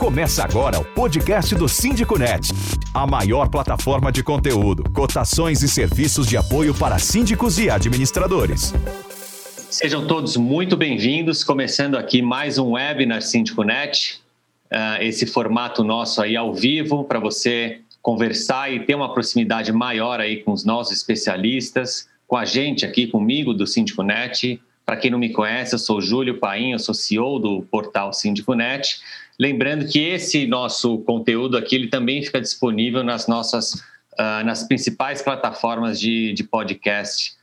Começa agora o podcast do Síndico Net, a maior plataforma de conteúdo, cotações e serviços de apoio para síndicos e administradores. Sejam todos muito bem-vindos, começando aqui mais um webinar Síndico Net, uh, esse formato nosso aí ao vivo para você conversar e ter uma proximidade maior aí com os nossos especialistas, com a gente aqui comigo do Síndico Net. Para quem não me conhece, eu sou Júlio Paim, eu sou CEO do portal Síndico Net. Lembrando que esse nosso conteúdo aqui ele também fica disponível nas nossas uh, nas principais plataformas de, de podcast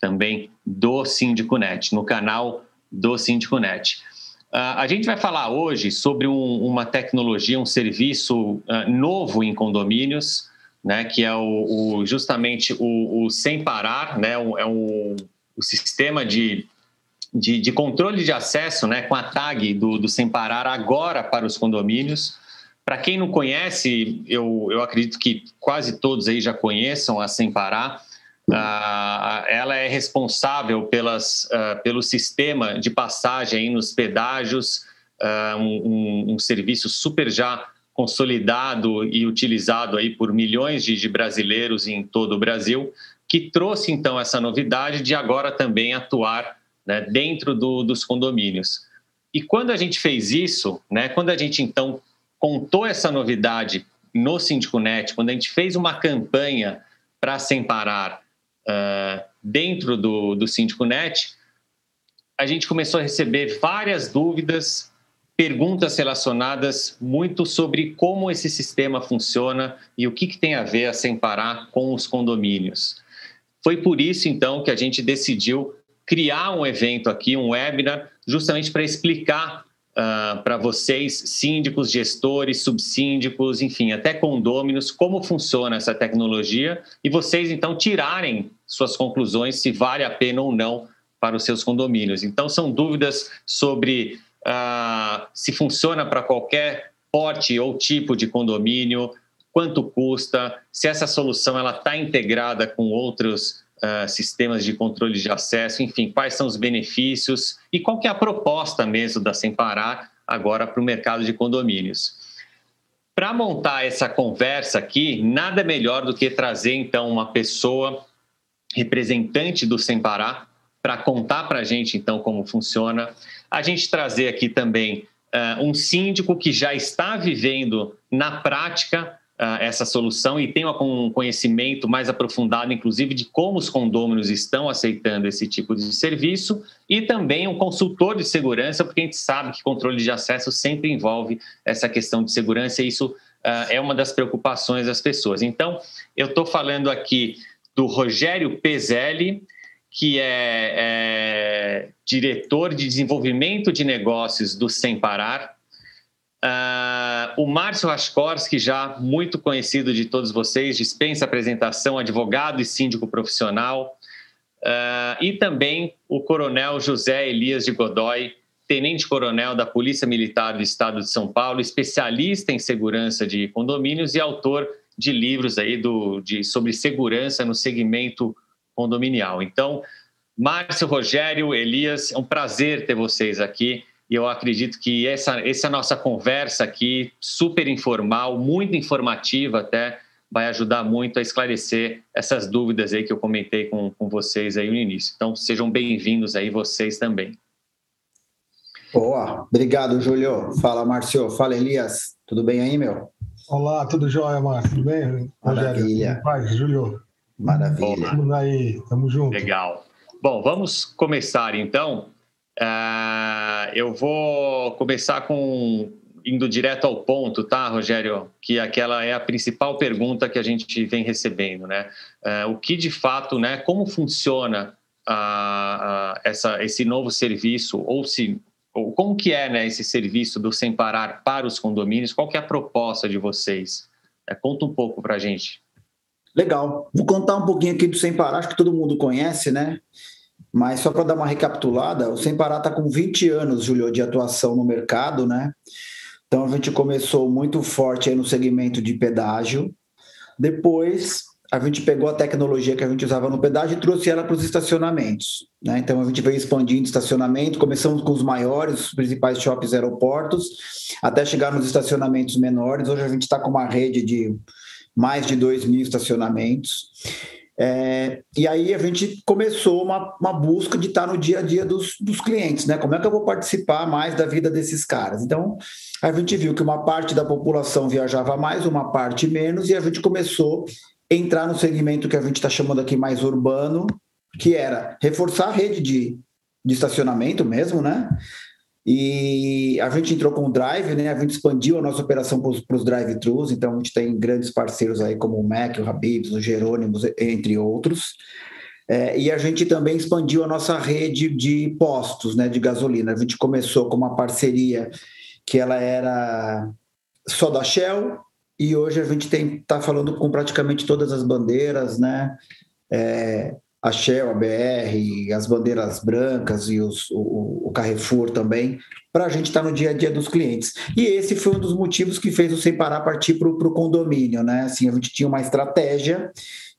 também do Síndico Net, no canal do Síndico Net. Uh, a gente vai falar hoje sobre um, uma tecnologia, um serviço uh, novo em condomínios, né, que é o, o justamente o, o, Sem Parar, né, o, é o, o sistema de de, de, controle de acesso né, com a tag do, do Sem Parar agora para os condomínios. Para quem não conhece, eu, eu acredito que quase todos aí já conheçam a Sem Parar. Uh, ela é responsável pelas, uh, pelo sistema de passagem nos pedágios, uh, um, um, serviço super já consolidado e utilizado aí por milhões de, de brasileiros em todo o Brasil, que trouxe então essa novidade de agora também atuar né, dentro do, dos condomínios. E quando a gente fez isso, né, quando a gente então contou essa novidade no Net, quando a gente fez uma campanha para Sem Parar uh, dentro do, do Net, a gente começou a receber várias dúvidas, perguntas relacionadas muito sobre como esse sistema funciona e o que, que tem a ver a Sem Parar com os condomínios. Foi por isso, então, que a gente decidiu criar um evento aqui, um webinar, justamente para explicar uh, para vocês, síndicos, gestores, subsíndicos, enfim, até condôminos, como funciona essa tecnologia e vocês então tirarem suas conclusões se vale a pena ou não para os seus condomínios. Então, são dúvidas sobre uh, se funciona para qualquer porte ou tipo de condomínio, quanto custa, se essa solução ela está integrada com outros uh, sistemas de controle de acesso, enfim, quais são os benefícios e qual que é a proposta mesmo da Sem Parar agora para o mercado de condomínios. Para montar essa conversa aqui, nada melhor do que trazer então uma pessoa representante do Sem Parar para contar para a gente então como funciona. A gente trazer aqui também uh, um síndico que já está vivendo na prática essa solução e tenha um conhecimento mais aprofundado, inclusive, de como os condôminos estão aceitando esse tipo de serviço, e também um consultor de segurança, porque a gente sabe que controle de acesso sempre envolve essa questão de segurança, e isso uh, é uma das preocupações das pessoas. Então, eu estou falando aqui do Rogério Pezelli, que é, é, diretor de desenvolvimento de negócios do Sem Parar, Uh, o Márcio Raskorski, já muito conhecido de todos vocês, dispensa apresentação, advogado e síndico profissional. Uh, e também o coronel José Elias de Godoy, tenente-coronel da Polícia Militar do Estado de São Paulo, especialista em segurança de condomínios e autor de livros aí do, de, sobre segurança no segmento condominial. Então, Márcio, Rogério, Elias, é um prazer ter vocês aqui. E eu acredito que essa, essa nossa conversa aqui, super informal, muito informativa até, vai ajudar muito a esclarecer essas dúvidas aí que eu comentei com, com vocês aí no início. Então, sejam bem-vindos aí vocês também. Boa, obrigado, Júlio. Fala, Márcio. Fala, Elias. Tudo bem aí, meu? Olá, tudo jóia, Márcio? Tudo bem? Maravilha. Paz, Júlio. Maravilha. Vamos aí, tamo junto. Legal. Bom, vamos começar então Uh, eu vou começar com indo direto ao ponto, tá, Rogério? Que aquela é a principal pergunta que a gente vem recebendo, né? Uh, o que de fato, né? Como funciona uh, essa, esse novo serviço ou se ou como que é né, esse serviço do Sem Parar para os condomínios? Qual que é a proposta de vocês? É, conta um pouco para a gente. Legal. Vou contar um pouquinho aqui do Sem Parar, acho que todo mundo conhece, né? Mas só para dar uma recapitulada, o Sem Parar está com 20 anos, Julio, de atuação no mercado, né? Então a gente começou muito forte no segmento de pedágio. Depois a gente pegou a tecnologia que a gente usava no pedágio e trouxe ela para os estacionamentos. Né? Então a gente veio expandindo estacionamento, começamos com os maiores, os principais shoppings aeroportos, até chegar nos estacionamentos menores. Hoje a gente está com uma rede de mais de 2 mil estacionamentos. É, e aí a gente começou uma, uma busca de estar no dia a dia dos, dos clientes, né? Como é que eu vou participar mais da vida desses caras? Então, a gente viu que uma parte da população viajava mais, uma parte menos, e a gente começou a entrar no segmento que a gente está chamando aqui mais urbano, que era reforçar a rede de, de estacionamento mesmo, né? E a gente entrou com o Drive, né? A gente expandiu a nossa operação para os drive-thrus, então a gente tem grandes parceiros aí como o Mac, o Habibs, o Jerônimos, entre outros. É, e a gente também expandiu a nossa rede de postos né, de gasolina. A gente começou com uma parceria que ela era só da Shell, e hoje a gente está falando com praticamente todas as bandeiras, né? É, a Shell, a BR, as bandeiras brancas e os, o, o Carrefour também, para a gente estar tá no dia a dia dos clientes. E esse foi um dos motivos que fez o Sem Parar partir para o condomínio, né? Assim, a gente tinha uma estratégia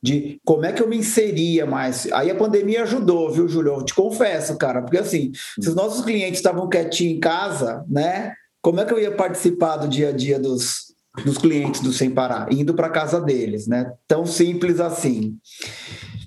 de como é que eu me inseria mais. Aí a pandemia ajudou, viu, Júlio? Eu te confesso, cara, porque assim, se os nossos clientes estavam quietinhos em casa, né? Como é que eu ia participar do dia a dia dos, dos clientes do Sem Parar? Indo para casa deles, né? Tão simples assim.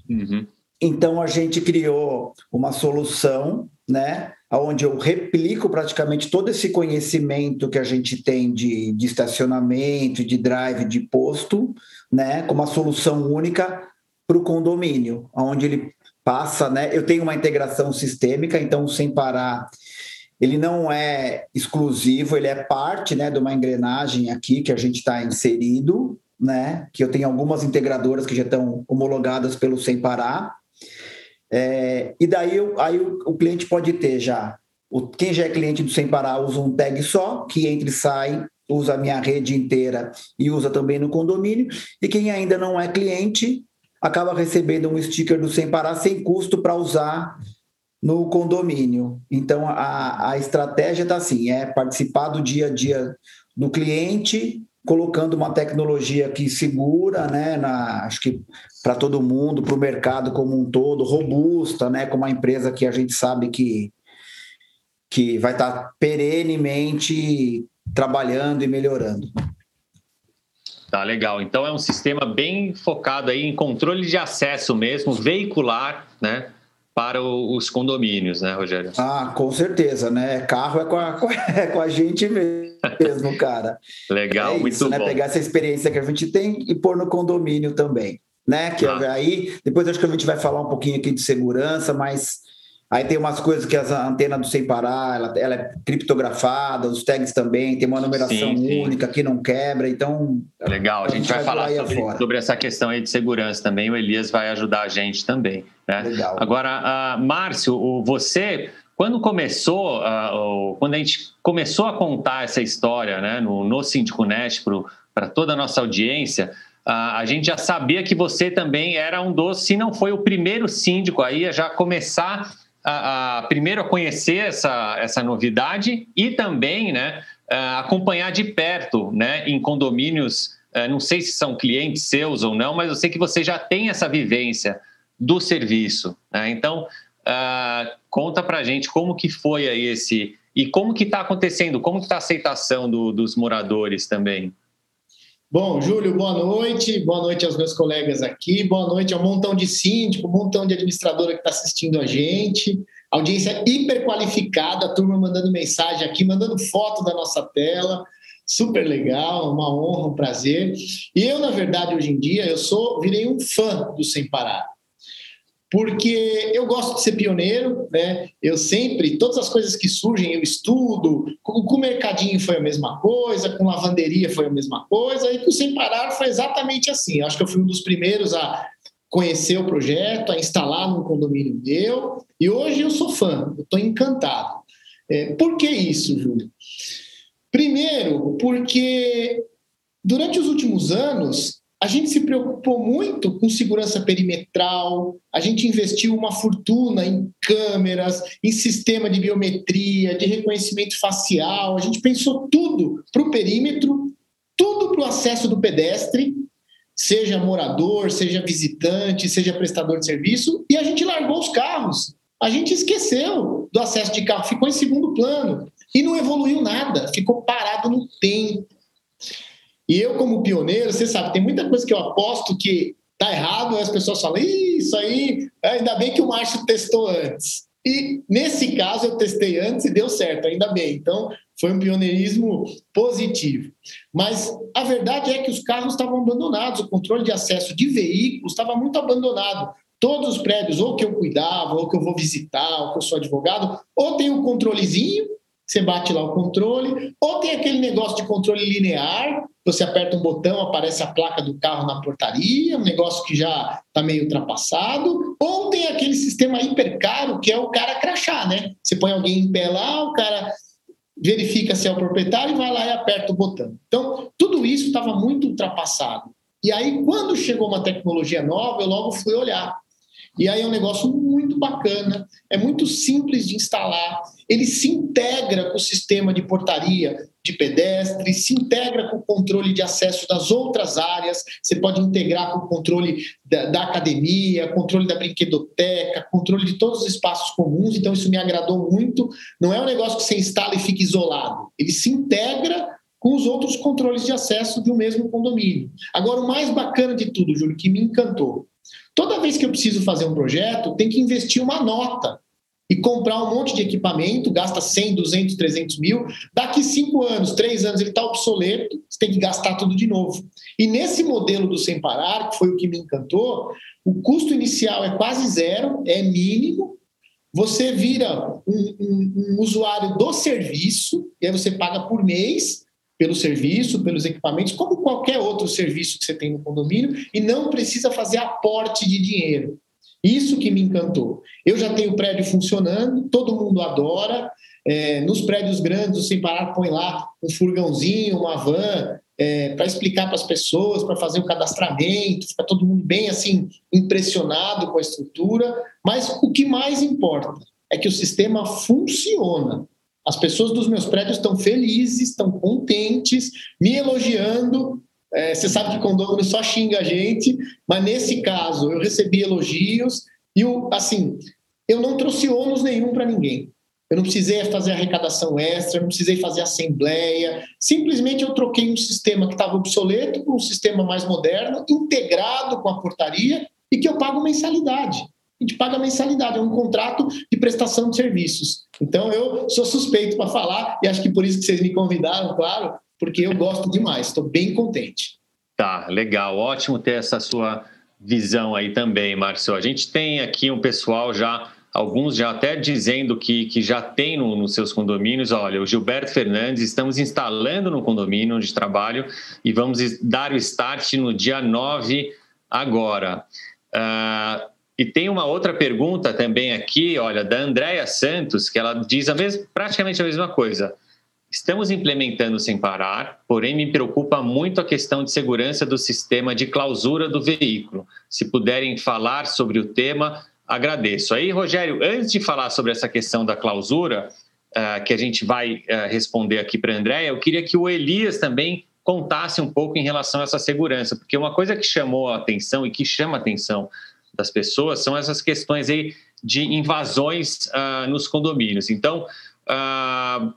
Uhum. Então a gente criou uma solução, né, onde eu replico praticamente todo esse conhecimento que a gente tem de, de estacionamento, de drive, de posto, né, com uma solução única para o condomínio, onde ele passa, né? Eu tenho uma integração sistêmica, então sem parar ele não é exclusivo, ele é parte né, de uma engrenagem aqui que a gente está inserido, né? Que eu tenho algumas integradoras que já estão homologadas pelo Sem Parar, é, e daí aí o, o, cliente pode ter já, o, quem já é cliente do Sem Parar usa um tag só, que entra e sai, usa a minha rede inteira e usa também no condomínio. E quem ainda não é cliente acaba recebendo um sticker do Sem Parar sem custo para usar no condomínio. Então a, a estratégia está assim: é participar do dia a dia do cliente colocando uma tecnologia que segura, né, na, acho que para todo mundo, para o mercado como um todo, robusta, né, com uma empresa que a gente sabe que, que vai estar tá perenemente trabalhando e melhorando. Tá legal. Então é um sistema bem focado aí em controle de acesso mesmo, veicular, né? para os condomínios, né, Rogério? Ah, com certeza, né? Carro é com a, é com a gente mesmo, cara. Legal, é muito isso, né? bom. Pegar essa experiência que a gente tem e pôr no condomínio também, né? Que ah. aí, depois acho que a gente vai falar um pouquinho aqui de segurança, mas Aí tem umas coisas que a antena do Sem Parar, ela, ela, é criptografada, os tags também, tem uma numeração sim, sim. única que não quebra, então... Legal, a gente, a gente vai, vai falar sobre, sobre, essa questão aí de segurança também, o Elias vai ajudar a gente também. Né? Legal. Agora, uh, Márcio, você, quando começou, uh, quando a gente começou a contar essa história né, no, no Síndico Nest para toda a nossa audiência, uh, a gente já sabia que você também era um dos, se não foi o primeiro síndico aí a já começar a, a, primeiro a conhecer essa, essa novidade e também né, acompanhar de perto né, em condomínios. Não sei se são clientes seus ou não, mas eu sei que você já tem essa vivência do serviço. Né? Então, conta para gente como que foi aí esse e como que está acontecendo, como está a aceitação do, dos moradores também. Bom, Júlio, boa noite. Boa noite aos meus colegas aqui. Boa noite ao montão de síndico, montão de administradora que está assistindo a gente. Audiência hiper qualificada, a turma mandando mensagem aqui, mandando foto da nossa tela. Super legal, uma honra, um prazer. E eu, na verdade, hoje em dia, eu sou, virei um fã do Sem Parar porque eu gosto de ser pioneiro, né? Eu sempre, todas as coisas que surgem, eu estudo. Com, com o mercadinho foi a mesma coisa, com lavanderia foi a mesma coisa, e com Sem Parar foi exatamente assim. Eu acho que eu fui um dos primeiros a conhecer o projeto, a instalar num condomínio meu, e hoje eu sou fã, eu estou encantado. É, por que isso, Júlio? Primeiro, porque durante os últimos anos a gente se preocupou muito com segurança perimetral, a gente investiu uma fortuna em câmeras, em sistema de biometria, de reconhecimento facial, a gente pensou tudo para o perímetro, tudo para o acesso do pedestre, seja morador, seja visitante, seja prestador de serviço, e a gente largou os carros. A gente esqueceu do acesso de carro, ficou em segundo plano e não evoluiu nada, ficou parado no tempo. E eu, como pioneiro, você sabe, tem muita coisa que eu aposto que tá errado, as pessoas falam, isso aí, ainda bem que o Márcio testou antes. E nesse caso eu testei antes e deu certo, ainda bem. Então foi um pioneirismo positivo. Mas a verdade é que os carros estavam abandonados, o controle de acesso de veículos estava muito abandonado. Todos os prédios, ou que eu cuidava, ou que eu vou visitar, ou que eu sou advogado, ou tem um controlezinho, você bate lá o controle, ou tem aquele negócio de controle linear, você aperta um botão, aparece a placa do carro na portaria, um negócio que já está meio ultrapassado, ou tem aquele sistema hiper caro que é o cara crachar, né? Você põe alguém em pé lá, o cara verifica se é o proprietário e vai lá e aperta o botão. Então, tudo isso estava muito ultrapassado. E aí, quando chegou uma tecnologia nova, eu logo fui olhar. E aí é um negócio muito bacana, é muito simples de instalar, ele se integra com o sistema de portaria de pedestre, se integra com o controle de acesso das outras áreas, você pode integrar com o controle da, da academia, controle da brinquedoteca, controle de todos os espaços comuns, então isso me agradou muito. Não é um negócio que você instala e fica isolado, ele se integra com os outros controles de acesso de um mesmo condomínio. Agora, o mais bacana de tudo, Júlio, que me encantou, Toda vez que eu preciso fazer um projeto, tem que investir uma nota e comprar um monte de equipamento, gasta 100, 200, 300 mil. Daqui cinco anos, três anos, ele está obsoleto, você tem que gastar tudo de novo. E nesse modelo do Sem Parar, que foi o que me encantou, o custo inicial é quase zero, é mínimo. Você vira um, um, um usuário do serviço, e aí você paga por mês, pelo serviço, pelos equipamentos, como qualquer outro serviço que você tem no condomínio, e não precisa fazer aporte de dinheiro. Isso que me encantou. Eu já tenho prédio funcionando, todo mundo adora. É, nos prédios grandes, o Sem Parar põe lá um furgãozinho, uma van, é, para explicar para as pessoas, para fazer o cadastramento, fica todo mundo bem assim impressionado com a estrutura. Mas o que mais importa é que o sistema funciona. As pessoas dos meus prédios estão felizes, estão contentes, me elogiando. É, você sabe que condomínio só xinga a gente, mas nesse caso eu recebi elogios e, assim, eu não trouxe ônus nenhum para ninguém. Eu não precisei fazer arrecadação extra, não precisei fazer assembleia. Simplesmente eu troquei um sistema que estava obsoleto por um sistema mais moderno, integrado com a portaria e que eu pago mensalidade a gente paga mensalidade, é um contrato de prestação de serviços. Então eu sou suspeito para falar e acho que por isso que vocês me convidaram, claro, porque eu gosto demais, estou bem contente. Tá, legal, ótimo ter essa sua visão aí também, Márcio. A gente tem aqui um pessoal já, alguns já até dizendo que, que já tem no, nos seus condomínios. Olha, o Gilberto Fernandes, estamos instalando no condomínio onde trabalho e vamos dar o start no dia 9 agora. Uh, e tem uma outra pergunta também aqui, olha, da Andréia Santos, que ela diz a mesma, praticamente a mesma coisa. Estamos implementando sem parar, porém me preocupa muito a questão de segurança do sistema de clausura do veículo. Se puderem falar sobre o tema, agradeço. Aí, Rogério, antes de falar sobre essa questão da clausura, uh, que a gente vai uh, responder aqui para a Andréia, eu queria que o Elias também contasse um pouco em relação a essa segurança, porque uma coisa que chamou a atenção e que chama a atenção das pessoas são essas questões aí de invasões uh, nos condomínios. Então, uh,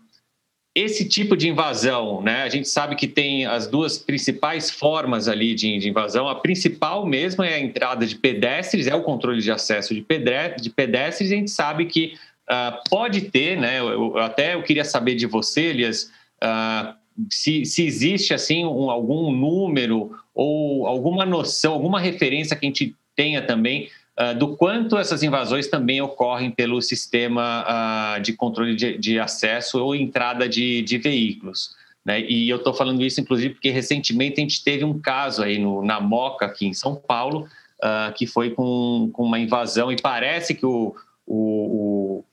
esse tipo de invasão, né? A gente sabe que tem as duas principais formas ali de, de, invasão. A principal mesmo é a entrada de pedestres, é o controle de acesso de, pedre, de pedestres. A gente sabe que uh, pode ter, né? Eu, até eu queria saber de você, Elias, uh, se, se, existe assim um, algum número ou alguma noção, alguma referência que a gente tenha também uh, do quanto essas invasões também ocorrem pelo sistema uh, de controle de, de, acesso ou entrada de, de veículos. Né? E eu estou falando isso, inclusive, porque recentemente a gente teve um caso aí no, na Moca, aqui em São Paulo, uh, que foi com, com, uma invasão e parece que o, o,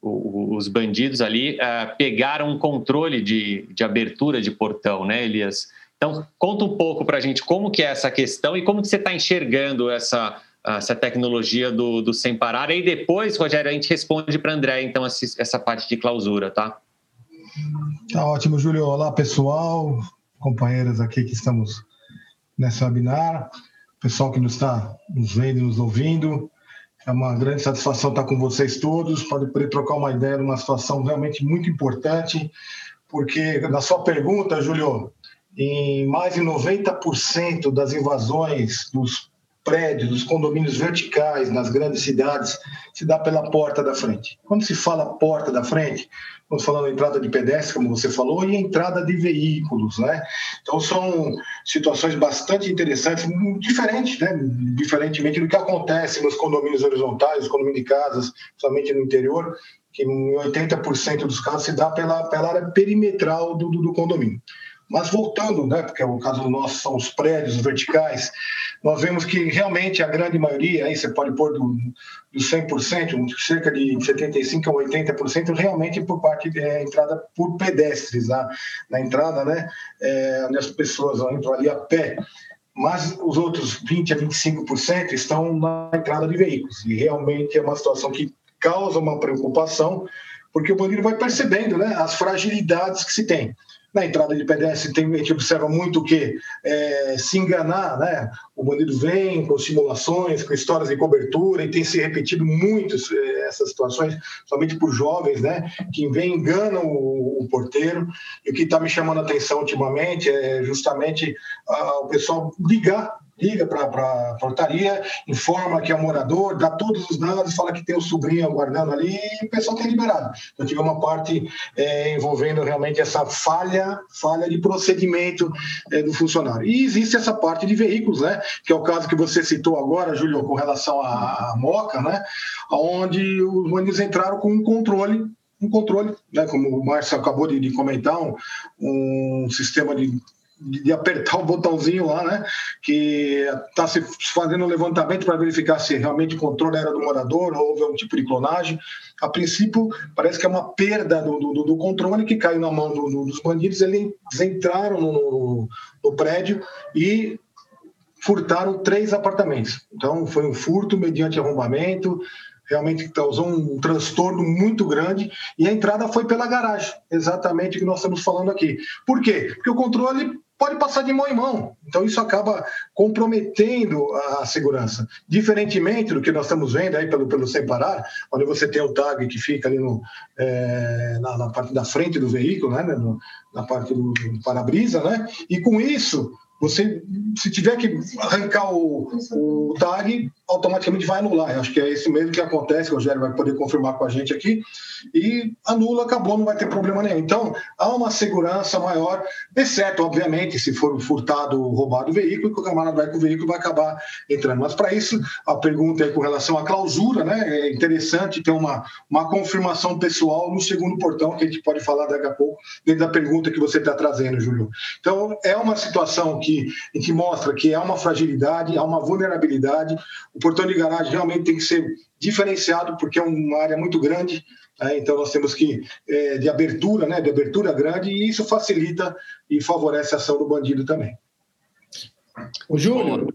o, os bandidos ali pegaram um controle de, de abertura de portão, né, Elias? Então, conta um pouco para a gente como que é essa questão e como que você está enxergando essa, essa tecnologia do, do Sem Parar. E depois, Rogério, a gente responde para André, então, essa parte de clausura, tá? Tá ótimo, Júlio. Olá, pessoal, companheiros aqui que estamos nessa webinar, pessoal que nos está nos vendo e nos ouvindo. É uma grande satisfação estar com vocês todos, para poder trocar uma ideia numa situação realmente muito importante, porque na sua pergunta, Júlio, em mais de 90% das invasões dos prédios, dos condomínios verticais nas grandes cidades, se dá pela porta da frente. Quando se fala porta da frente, estamos falando entrada de pedestre, como você falou, e entrada de veículos, né? Então são situações bastante interessantes, diferentes, né? Diferentemente do que acontece nos condomínios horizontais, os condomínios de casas, somente no interior, que em 80% dos casos se dá pela, pela área perimetral do, do, do condomínio. Mas voltando, né, porque o caso nosso são os prédios verticais, nós vemos que realmente a grande maioria, aí você pode pôr do, do 100%, cerca de 75% a 80%, realmente por parte da é, entrada por pedestres, na, na entrada, né, é, onde as pessoas entram ali a pé, mas os outros 20% a 25% estão na entrada de veículos, e realmente é uma situação que causa uma preocupação, porque o bandido vai percebendo né, as fragilidades que se tem. Na entrada de pedestre, tem, a gente observa muito que é, se enganar, né? O bandido vem com simulações, com histórias de cobertura, e tem se repetido muito é, essas situações, somente por jovens, né? Que vem enganam o, o porteiro. E o que está me chamando a atenção ultimamente é justamente a, o pessoal ligar liga para a portaria, informa que é um morador, dá todos os dados, fala que tem o sobrinho aguardando ali e o pessoal tem liberado. Então, tive uma parte é, envolvendo realmente essa falha, falha de procedimento é, do funcionário. E existe essa parte de veículos, né? Que é o caso que você citou agora, Júlio, com relação à, Moca, né? Onde os bandidos entraram com um controle um controle, né, como o Márcio acabou de, de comentar, um, um sistema de de apertar o botãozinho lá, né? Que está se fazendo um levantamento para verificar se realmente o controle era do morador ou houve algum tipo de clonagem. A princípio, parece que é uma perda do, do, do controle que caiu na mão do, dos bandidos. Eles entraram no, no, no prédio e furtaram três apartamentos. Então, foi um furto mediante arrombamento, realmente causou um transtorno muito grande e a entrada foi pela garagem, exatamente o que nós estamos falando aqui. Por quê? Porque o controle pode passar de mão em mão. Então, isso acaba comprometendo a segurança. Diferentemente do que nós estamos vendo aí pelo, pelo Sem Parar, onde você tem o tag que fica ali no, é, na, na, parte da frente do veículo, né, no, na parte do, do para-brisa, né? E com isso, você, se tiver que arrancar o, o tag, automaticamente vai anular. Eu acho que é isso mesmo que acontece, o Rogério vai poder confirmar com a gente aqui, e anula, acabou, não vai ter problema nenhum. Então, há uma segurança maior, exceto, obviamente, se for furtado, roubado o veículo, que o camarada vai com o veículo vai acabar entrando. Mas, para isso, a pergunta é com relação à clausura, né? É interessante ter uma, uma confirmação pessoal no segundo portão, que a gente pode falar daqui a pouco, dentro da pergunta que você está trazendo, Júlio. Então, é uma situação que, que mostra que há uma fragilidade, há uma vulnerabilidade. O portão de garagem realmente tem que ser diferenciado, porque é uma área muito grande, né? então nós temos que, é, de abertura, né, de abertura grande, e isso facilita e favorece a ação do bandido também. O Júlio,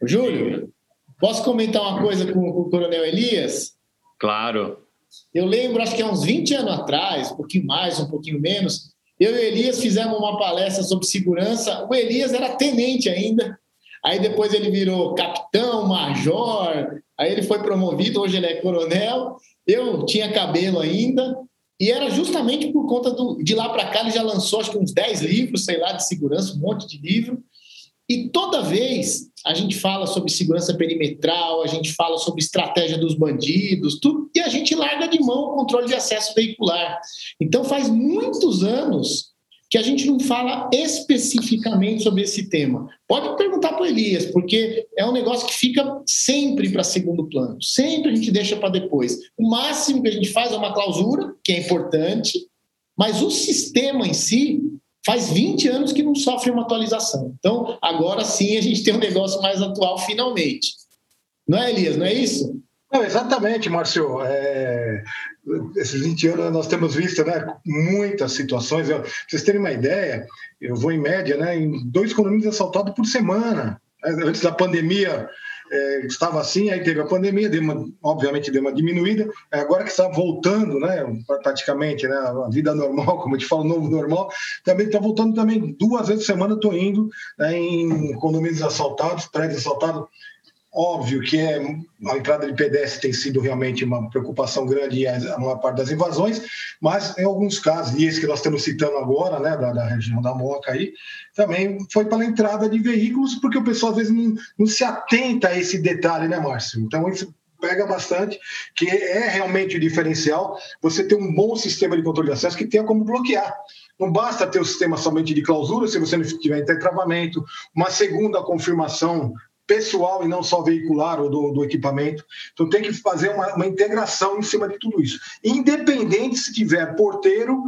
o Júlio, posso comentar uma coisa com, com o Coronel Elias? Claro. Eu lembro, acho que há uns 20 anos atrás, um pouquinho mais, um pouquinho menos, eu e o Elias fizemos uma palestra sobre segurança. O Elias era tenente ainda. Aí depois ele virou capitão, major. Aí ele foi promovido, hoje ele é coronel. Eu tinha cabelo ainda. E era justamente por conta do. De lá para cá, ele já lançou acho que uns 10 livros, sei lá, de segurança, um monte de livro. E toda vez a gente fala sobre segurança perimetral, a gente fala sobre estratégia dos bandidos, tudo, e a gente larga de mão o controle de acesso veicular. Então faz muitos anos que a gente não fala especificamente sobre esse tema. Pode perguntar para o Elias, porque é um negócio que fica sempre para segundo plano, sempre a gente deixa para depois. O máximo que a gente faz é uma clausura, que é importante, mas o sistema em si faz 20 anos que não sofre uma atualização. Então, agora sim a gente tem um negócio mais atual finalmente. Não é, Elias? Não é isso? Não, exatamente, Márcio. É, esses 20 anos nós temos visto né, muitas situações. Eu, pra vocês terem uma ideia, eu vou em média né, em dois condomínios assaltados por semana. Antes da pandemia, é, estava assim, aí teve a pandemia, deu uma, obviamente deu uma diminuída, é, agora que está voltando, né, praticamente, né, a vida normal, como a gente fala, novo normal, também está voltando também duas vezes por semana, estou indo né, em condomínios assaltados, prédios assaltados, Óbvio que é, a entrada de pedestre tem sido realmente uma preocupação grande e a maior parte das invasões, mas em alguns casos, e esse que nós estamos citando agora, né, da, da região da Moca aí, também foi pela entrada de veículos, porque o pessoal às vezes não, não se atenta a esse detalhe, né, Márcio? Então, isso pega bastante, que é realmente o diferencial você ter um bom sistema de controle de acesso que tenha como bloquear. Não basta ter o sistema somente de clausura, se você não tiver travamento, uma segunda confirmação pessoal e não só veicular ou do, do equipamento. Então tem que fazer uma, uma, integração em cima de tudo isso, independente se tiver porteiro,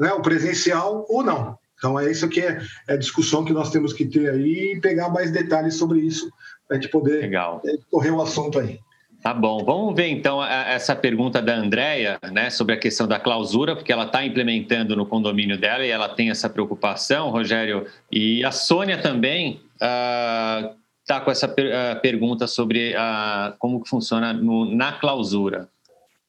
né, o presencial ou não. Então é isso que é, é a discussão que nós temos que ter aí e pegar mais detalhes sobre isso para a gente poder Legal. É, correr o assunto aí. Tá bom, vamos ver então essa pergunta da Andrea, né, sobre a questão da clausura, porque ela está implementando no condomínio dela e ela tem essa preocupação, Rogério, e a Sônia também. Uh, está com essa per uh, pergunta sobre uh, como que funciona no, na clausura.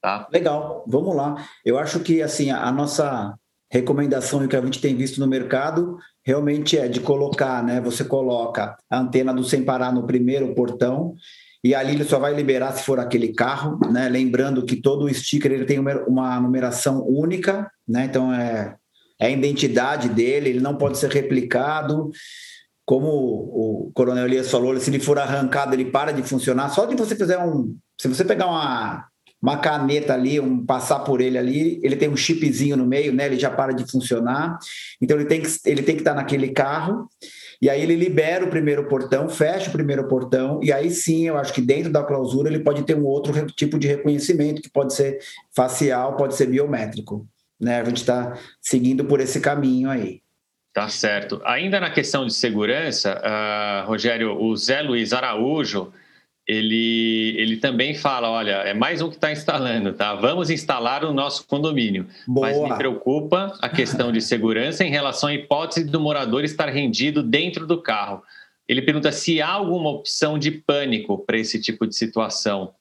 Tá? Legal, vamos lá. Eu acho que assim a, a nossa recomendação e o que a gente tem visto no mercado realmente é de colocar, né? Você coloca a antena do sem parar no primeiro portão e ali ele só vai liberar se for aquele carro, né? Lembrando que todo sticker ele tem uma numeração única, né? Então é, é a identidade dele, ele não pode ser replicado como o Coronel Elias falou, se ele for arrancado, ele para de funcionar. Só de você fazer um. Se você pegar uma, uma caneta ali, um passar por ele ali, ele tem um chipzinho no meio, né? Ele já para de funcionar. Então ele tem que, ele tem que estar naquele carro. E aí ele libera o primeiro portão, fecha o primeiro portão, e aí sim, eu acho que dentro da clausura ele pode ter um outro tipo de reconhecimento, que pode ser facial, pode ser biométrico. Né? A gente está seguindo por esse caminho aí. Tá certo. Ainda na questão de segurança, uh, Rogério, o Zé Luiz Araújo, ele, ele também fala, olha, é mais um que está instalando, tá? Vamos instalar o nosso condomínio. Boa. Mas me preocupa a questão de segurança em relação à hipótese do morador estar rendido dentro do carro. Ele pergunta se há alguma opção de pânico para esse tipo de situação.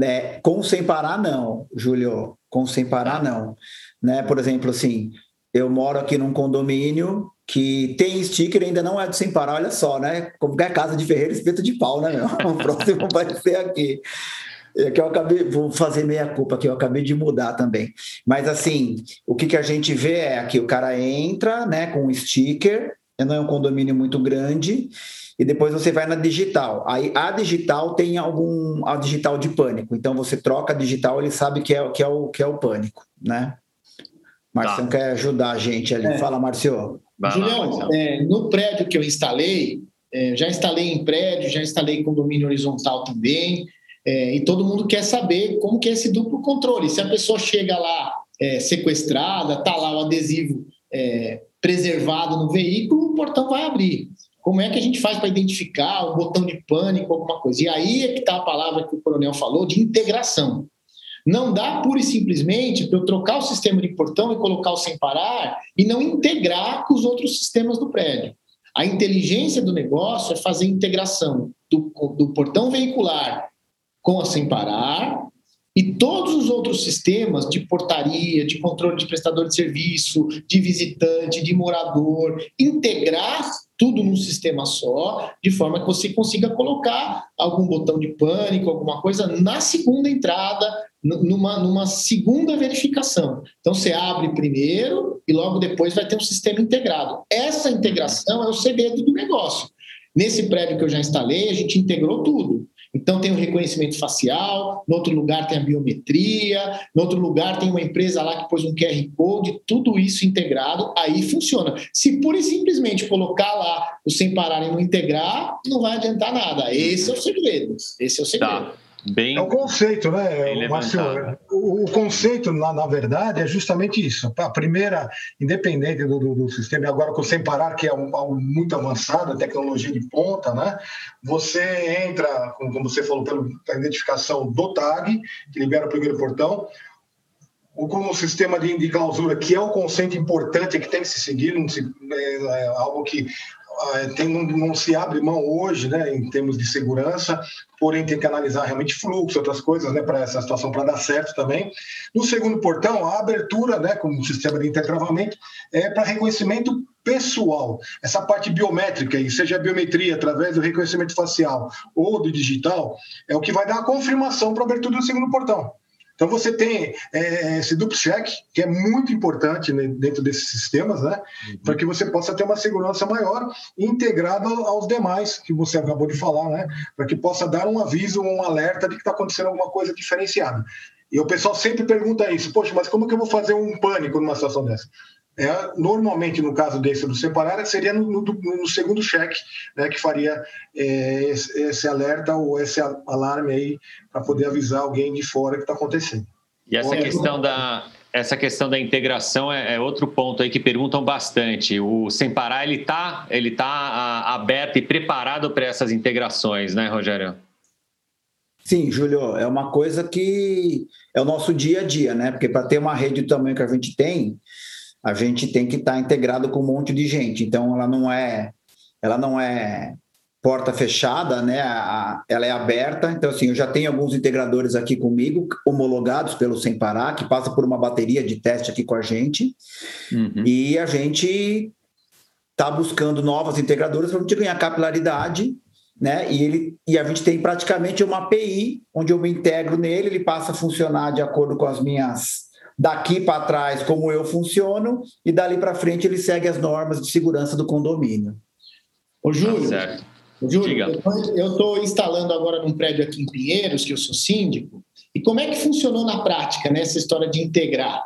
É, com sem parar, não, Júlio. Com sem parar, não. Né? Por exemplo, assim, eu moro aqui num condomínio que tem sticker ainda não é do sem parar, olha só, né? Como é casa de ferreiro, espeto de pau, né? Meu? O próximo vai ser aqui. É que eu acabei, vou fazer meia culpa que eu acabei de mudar também. Mas assim, o que, que a gente vê é que o cara entra, né, com um sticker, não é um condomínio muito grande, e depois você vai na digital. Aí a digital tem algum a digital de pânico. Então você troca a digital, ele sabe que é, que é o que é o pânico, né? Marcião tá. quer ajudar a gente ali. É. Fala, Marcio. Julião, é, no prédio que eu instalei, é, já instalei em prédio, já instalei condomínio horizontal também, é, e todo mundo quer saber como que é esse duplo controle. Se a pessoa chega lá é, sequestrada, tá lá o adesivo é, preservado no veículo, o portão vai abrir. Como é que a gente faz para identificar o botão de pânico, alguma coisa? E aí é que está a palavra que o coronel falou de integração. Não dá pura e simplesmente para eu trocar o sistema de portão e colocar o sem parar e não integrar com os outros sistemas do prédio. A inteligência do negócio é fazer integração do, do portão veicular com a sem parar e todos os outros sistemas de portaria, de controle de prestador de serviço, de visitante, de morador, integrar tudo num sistema só, de forma que você consiga colocar algum botão de pânico, alguma coisa na segunda entrada, numa, numa segunda verificação. Então, você abre primeiro e logo depois vai ter um sistema integrado. Essa integração é o segredo do negócio. Nesse prédio que eu já instalei, a gente integrou tudo. Então, tem o reconhecimento facial, no outro lugar tem a biometria, no outro lugar tem uma empresa lá que pôs um QR Code, tudo isso integrado, aí funciona. Se pura e simplesmente colocar lá o sem parar e não integrar, não vai adiantar nada. Esse é o segredo. Esse é o segredo. Tá. Bem, é o conceito, né, Márcio? O, o, conceito, na, na, verdade, é justamente isso. A primeira, independente do, do, do sistema, agora com Sem Parar, que é um, algo muito avançado, tecnologia de ponta, né? Você entra, como você falou, pela identificação do tag, que libera o primeiro portão, ou com o sistema de, de clausura, que é o conceito importante que tem que se seguir, se, é, é algo que é, tem, não, não, se abre mão hoje, né, em termos de segurança, porém tem que analisar realmente fluxo, outras coisas, né, para essa situação para dar certo também. No segundo portão, a abertura, né, com o sistema de intertravamento, é para reconhecimento pessoal. Essa parte biométrica, seja a biometria através do reconhecimento facial ou do digital, é o que vai dar a confirmação para a abertura do segundo portão. Então você tem é, esse duplo check, que é muito importante né, dentro desses sistemas, né? Uhum. Para que você possa ter uma segurança maior integrada aos demais que você acabou de falar, né? Para que possa dar um aviso, um alerta de que está acontecendo alguma coisa diferenciada. E o pessoal sempre pergunta isso, poxa, mas como que eu vou fazer um pânico numa situação dessa? É, normalmente, no caso desse do separar, seria no, no, no segundo cheque né, que faria é, esse, esse, alerta ou esse alarme aí para poder avisar alguém de fora que está acontecendo. E essa questão da essa questão da integração é, é, outro ponto aí que perguntam bastante. O Sem Parar ele está ele tá a, aberto e preparado para essas integrações, né, Rogério? Sim, Júlio, é uma coisa que é o nosso dia a dia, né? Porque para ter uma rede do tamanho que a gente tem, a gente tem que estar tá integrado com um monte de gente. Então, ela não é, ela não é porta fechada, né? ela é aberta. Então, assim, eu já tenho alguns integradores aqui comigo, homologados pelo Sem Parar, que passam por uma bateria de teste aqui com a gente. Uhum. E a gente está buscando novas integradoras para a gente ganhar capilaridade, né? E, ele, e a gente tem praticamente uma API, onde eu me integro nele, ele passa a funcionar de acordo com as minhas daqui para trás como eu funciono e dali para frente ele segue as normas de segurança do condomínio. Ô Júlio, tá Júlio eu estou instalando agora num prédio aqui em Pinheiros, que eu sou síndico, e como é que funcionou na prática nessa né, história de integrar?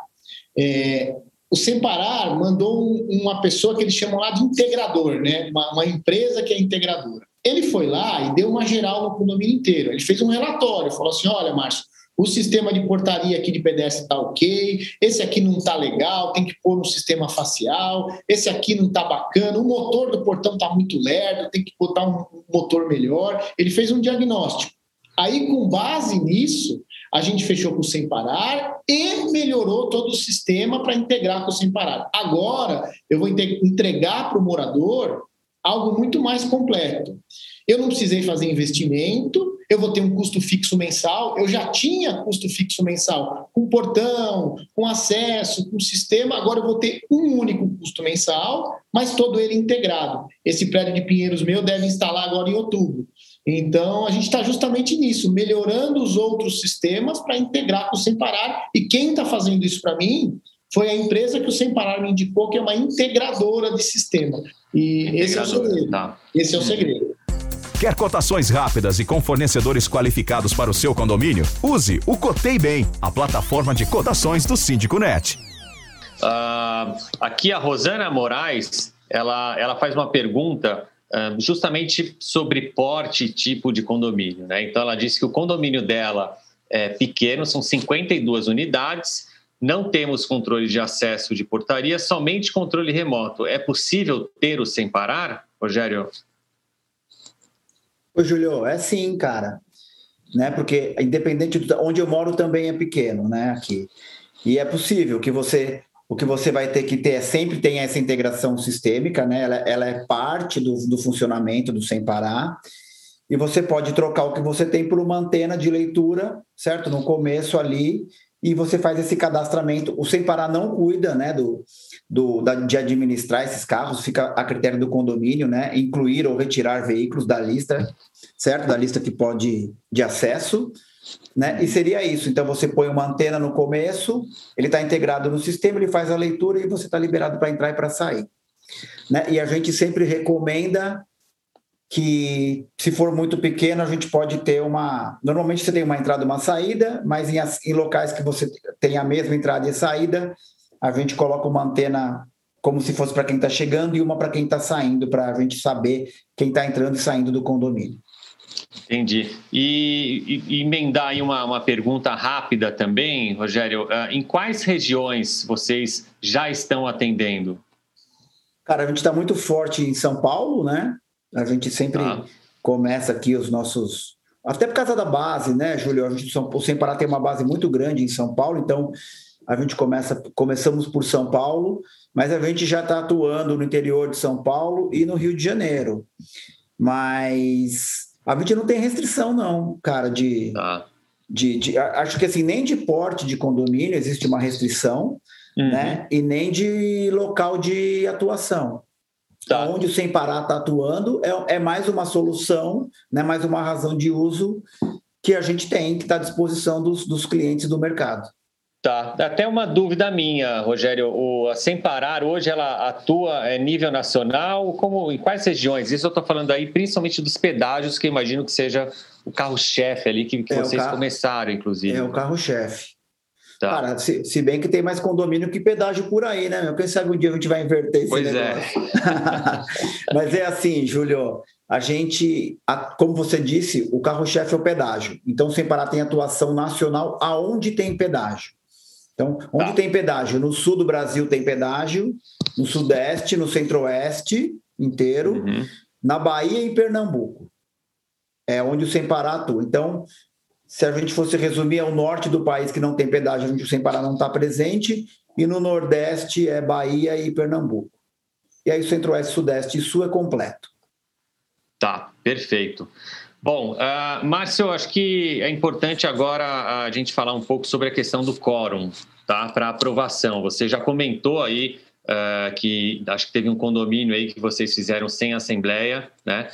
É, o Semparar mandou um, uma pessoa que eles chamam lá de integrador, né? Uma, uma, empresa que é integradora. Ele foi lá e deu uma geral no condomínio inteiro. Ele fez um relatório, falou assim: olha, Márcio, o sistema de portaria aqui de pedestre está ok, esse aqui não está legal, tem que pôr no sistema facial, esse aqui não está bacana, o motor do portão está muito lerdo, tem que botar um motor melhor. Ele fez um diagnóstico. Aí, com base nisso, a gente fechou com o Sem Parar e melhorou todo o sistema para integrar com o Sem Parar. Agora, eu vou entregar para o morador algo muito mais completo. Eu não precisei fazer investimento, eu vou ter um custo fixo mensal. Eu já tinha custo fixo mensal com portão, com acesso, com sistema. Agora eu vou ter um único custo mensal, mas todo ele integrado. Esse prédio de Pinheiros meu deve instalar agora em outubro. Então, a gente está justamente nisso, melhorando os outros sistemas para integrar com o Sem Parar. E quem está fazendo isso para mim foi a empresa que o Sem Parar me indicou, que é uma integradora de sistema. E esse é o segredo. Tá. Esse é o segredo. Quer cotações rápidas e com fornecedores qualificados para o seu condomínio? Use o Cotei Bem, a plataforma de cotações do Síndico Net. Uh, aqui a Rosana Moraes, ela, ela faz uma pergunta uh, justamente sobre porte e tipo de condomínio. Né? Então ela disse que o condomínio dela é pequeno, são 52 unidades, não temos controle de acesso de portaria, somente controle remoto. É possível ter o sem parar, Rogério? Ô, Julio, é sim, cara. Né? Porque independente de onde eu moro também é pequeno, né? Aqui. E é possível que você o que você vai ter que ter é sempre tem essa integração sistêmica, né? Ela, ela é parte do, do funcionamento do sem parar. E você pode trocar o que você tem por uma antena de leitura, certo? No começo ali, e você faz esse cadastramento. O Sem Parar não cuida né, do, do, da, de administrar esses carros, fica a critério do condomínio, né? Incluir ou retirar veículos da lista, certo? Da lista que pode de acesso. Né? E seria isso. Então você põe uma antena no começo, ele está integrado no sistema, ele faz a leitura e você está liberado para entrar e para sair. Né? E a gente sempre recomenda que se for muito pequeno a gente pode ter uma normalmente você tem uma entrada e uma saída mas em, em, locais que você tem a mesma entrada e saída a gente coloca uma antena como se fosse para quem está chegando e uma para quem está saindo para a gente saber quem está entrando e saindo do condomínio Entendi. E, e, emendar aí uma, uma pergunta rápida também, Rogério. Uh, em quais regiões vocês já estão atendendo? Cara, a gente está muito forte em São Paulo, né? A gente sempre ah. começa aqui os nossos. Até por causa da base, né, Júlio? A gente, o Sem Parar tem uma base muito grande em São Paulo, então a gente começa, começamos por São Paulo, mas a gente já está atuando no interior de São Paulo e no Rio de Janeiro. Mas a gente não tem restrição, não, cara, de, tá. de, de, Acho que assim, nem de porte de condomínio existe uma restrição, uhum. né? E nem de local de atuação. Tá. Onde o Sem Parar está atuando é, é mais uma solução, né? mais uma razão de uso que a gente tem, que está à disposição dos, dos clientes do mercado. Tá, até uma dúvida minha, Rogério. O, a Sem Parar hoje ela atua a nível nacional, como em quais regiões? Isso eu estou falando aí principalmente dos pedágios, que imagino que seja o carro-chefe ali que, que é vocês carro, começaram, inclusive. É o carro-chefe. Tá. Cara, se, se, bem que tem mais condomínio que pedágio por aí, né? Meu? Quem sabe um dia a gente vai inverter esse pois é. negócio. É. Mas é assim, Júlio, a gente, como você disse, o carro-chefe é o pedágio. Então, Sem Parar tem atuação nacional aonde tem pedágio. Então, onde tá. tem pedágio? No sul do Brasil tem pedágio, no sudeste, no centro-oeste inteiro, uhum. na Bahia e Pernambuco. É onde o Sem Parar atua. Então, se a gente fosse resumir, é o norte do país que não tem pedágio, onde o Sem Parar não está presente, e no Nordeste é Bahia e Pernambuco. E aí Centro-Oeste, Sudeste e Sul é completo. Tá, perfeito. Bom, uh, Márcio, acho que é importante agora a gente falar um pouco sobre a questão do quórum, tá? Para aprovação. Você já comentou aí uh, que acho que teve um condomínio aí que vocês fizeram sem assembleia, né?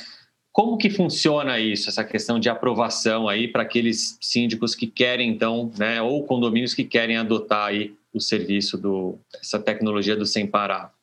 Como que funciona isso, essa questão de aprovação aí para aqueles síndicos que querem então, né, ou condomínios que querem adotar aí o serviço do essa tecnologia do sem parar?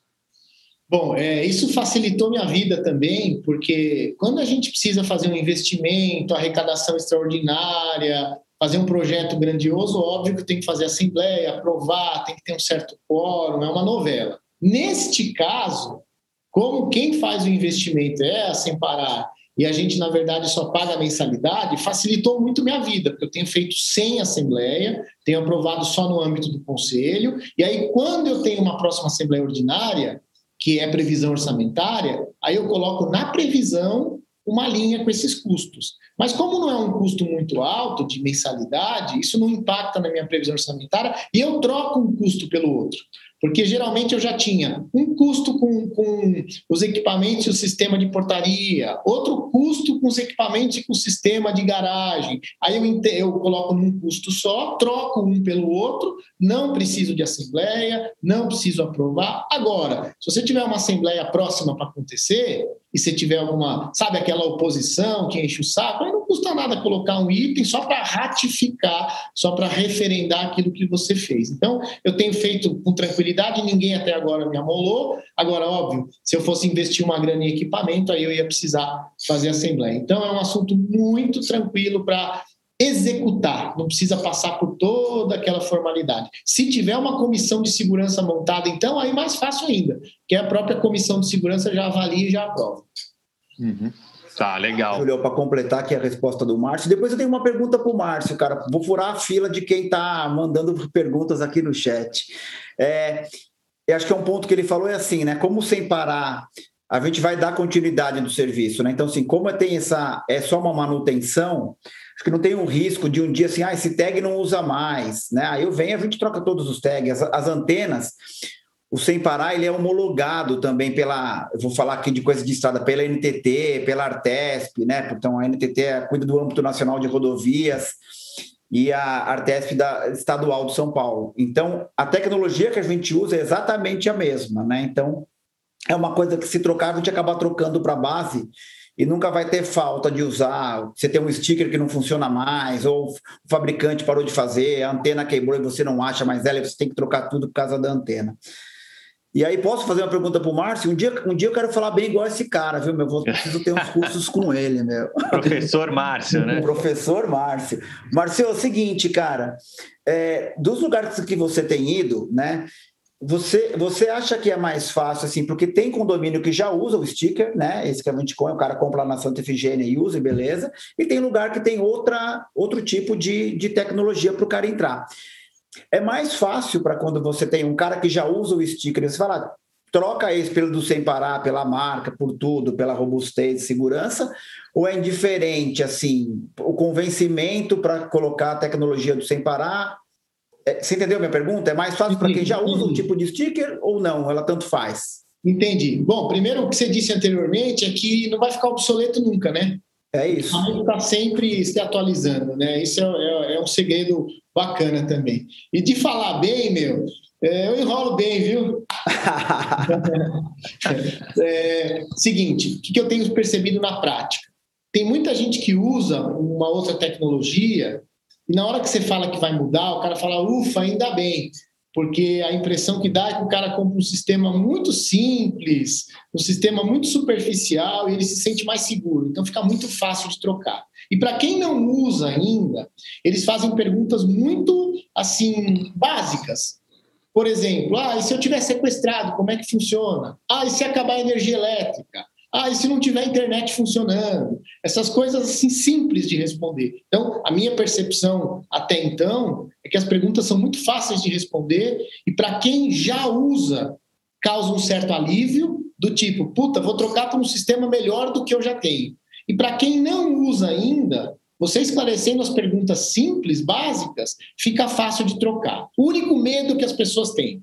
Bom, é, isso facilitou minha vida também, porque quando a gente precisa fazer um investimento, arrecadação extraordinária, fazer um projeto grandioso, óbvio que tem que fazer assembleia, aprovar, tem que ter um certo quórum, é uma novela. Neste caso, como quem faz o investimento é a Sem Parar e a gente, na verdade, só paga a mensalidade, facilitou muito minha vida, porque eu tenho feito sem assembleia, tenho aprovado só no âmbito do conselho, e aí, quando eu tenho uma próxima assembleia ordinária, que é previsão orçamentária, aí eu coloco na previsão uma linha com esses custos. Mas como não é um custo muito alto de mensalidade, isso não impacta na minha previsão orçamentária e eu troco um custo pelo outro. Porque geralmente eu já tinha um custo com, com os equipamentos e o sistema de portaria, outro custo com os equipamentos e com o sistema de garagem. Aí eu, eu coloco num custo só, troco um pelo outro, não preciso de assembleia, não preciso aprovar. Agora, se você tiver uma assembleia próxima para acontecer, e se tiver alguma, sabe, aquela oposição que enche o saco, aí não custa nada colocar um item só para ratificar, só para referendar aquilo que você fez. Então, eu tenho feito com tranquilidade, ninguém até agora me amolou. Agora, óbvio, se eu fosse investir uma grana em equipamento, aí eu ia precisar fazer assembleia. Então, é um assunto muito tranquilo para executar, não precisa passar por toda aquela formalidade. Se tiver uma comissão de segurança montada, então aí mais fácil ainda, que a própria comissão de segurança já avalia e já aprova. Uhum. Tá, legal. Julio, para completar aqui a resposta do Márcio. Depois eu tenho uma pergunta para o Márcio, cara. Vou furar a fila de quem está mandando perguntas aqui no chat. É, eu acho que é um ponto que ele falou é assim, né? Como sem parar, a gente vai dar continuidade do serviço, né? Então, assim, como tem essa. É só uma manutenção, acho que não tem um risco de um dia assim, ah, esse tag não usa mais, né? Aí eu venho, a gente troca todos os tags, as, as antenas, o Sem Parar, ele é homologado também pela, vou falar aqui de coisa de estrada, pela NTT, pela Artesp, né? Então a NTT é, cuida do âmbito nacional de rodovias e a Artesp da estadual de São Paulo. Então, a tecnologia que a gente usa é exatamente a mesma, né? Então, é uma coisa que se trocar, a gente acaba trocando para base e nunca vai ter falta de usar. Você tem um sticker que não funciona mais, ou o fabricante parou de fazer, a antena quebrou e você não acha mais ela, você tem que trocar tudo por causa da antena. E aí, posso fazer uma pergunta para o Márcio? Um dia, um dia eu quero falar bem igual esse cara, viu, meu? Vou, preciso ter uns cursos com ele, meu. Professor Márcio, né? Professor Márcio. Márcio, é o seguinte, cara. É, dos lugares que você tem ido, né? Você, você acha que é mais fácil, assim, porque tem condomínio que já usa o sticker, né? Esse que a gente o cara compra lá na Santa Efigênia e usa, e beleza. E tem lugar que tem outra, outro tipo de, de tecnologia para o cara entrar. É mais fácil para quando você tem um cara que já usa o sticker, você fala, troca esse pelo do sem parar, pela marca, por tudo, pela robustez e segurança, ou é indiferente, assim, o convencimento para colocar a tecnologia do sem parar É, você entendeu a minha pergunta? É mais fácil para quem já usa um tipo de sticker ou não? Ela tanto faz? Entendi. Bom, primeiro o que você disse anteriormente é que não vai ficar obsoleto nunca, né? É isso. Está sempre se atualizando, né? Isso é, é, um segredo bacana também. E de falar bem, meu, é, eu enrolo bem, viu? é, seguinte, o que eu tenho percebido na prática? Tem muita gente que usa uma outra tecnologia e na hora que você fala que vai mudar, o cara fala, ufa, ainda bem porque a impressão que dá é que o cara compra um sistema muito simples, um sistema muito superficial e ele se sente mais seguro. Então fica muito fácil de trocar. E para quem não usa ainda, eles fazem perguntas muito assim básicas. Por exemplo, ah, e se eu tiver sequestrado, como é que funciona? Ah, e se acabar a energia elétrica? Ah, e se não tiver internet funcionando? Essas coisas assim simples de responder. Então, a minha percepção até então é que as perguntas são muito fáceis de responder e para quem já usa, causa um certo alívio do tipo, puta, vou trocar por um sistema melhor do que eu já tenho. E para quem não usa ainda, você esclarecendo as perguntas simples, básicas, fica fácil de trocar. O único medo que as pessoas têm.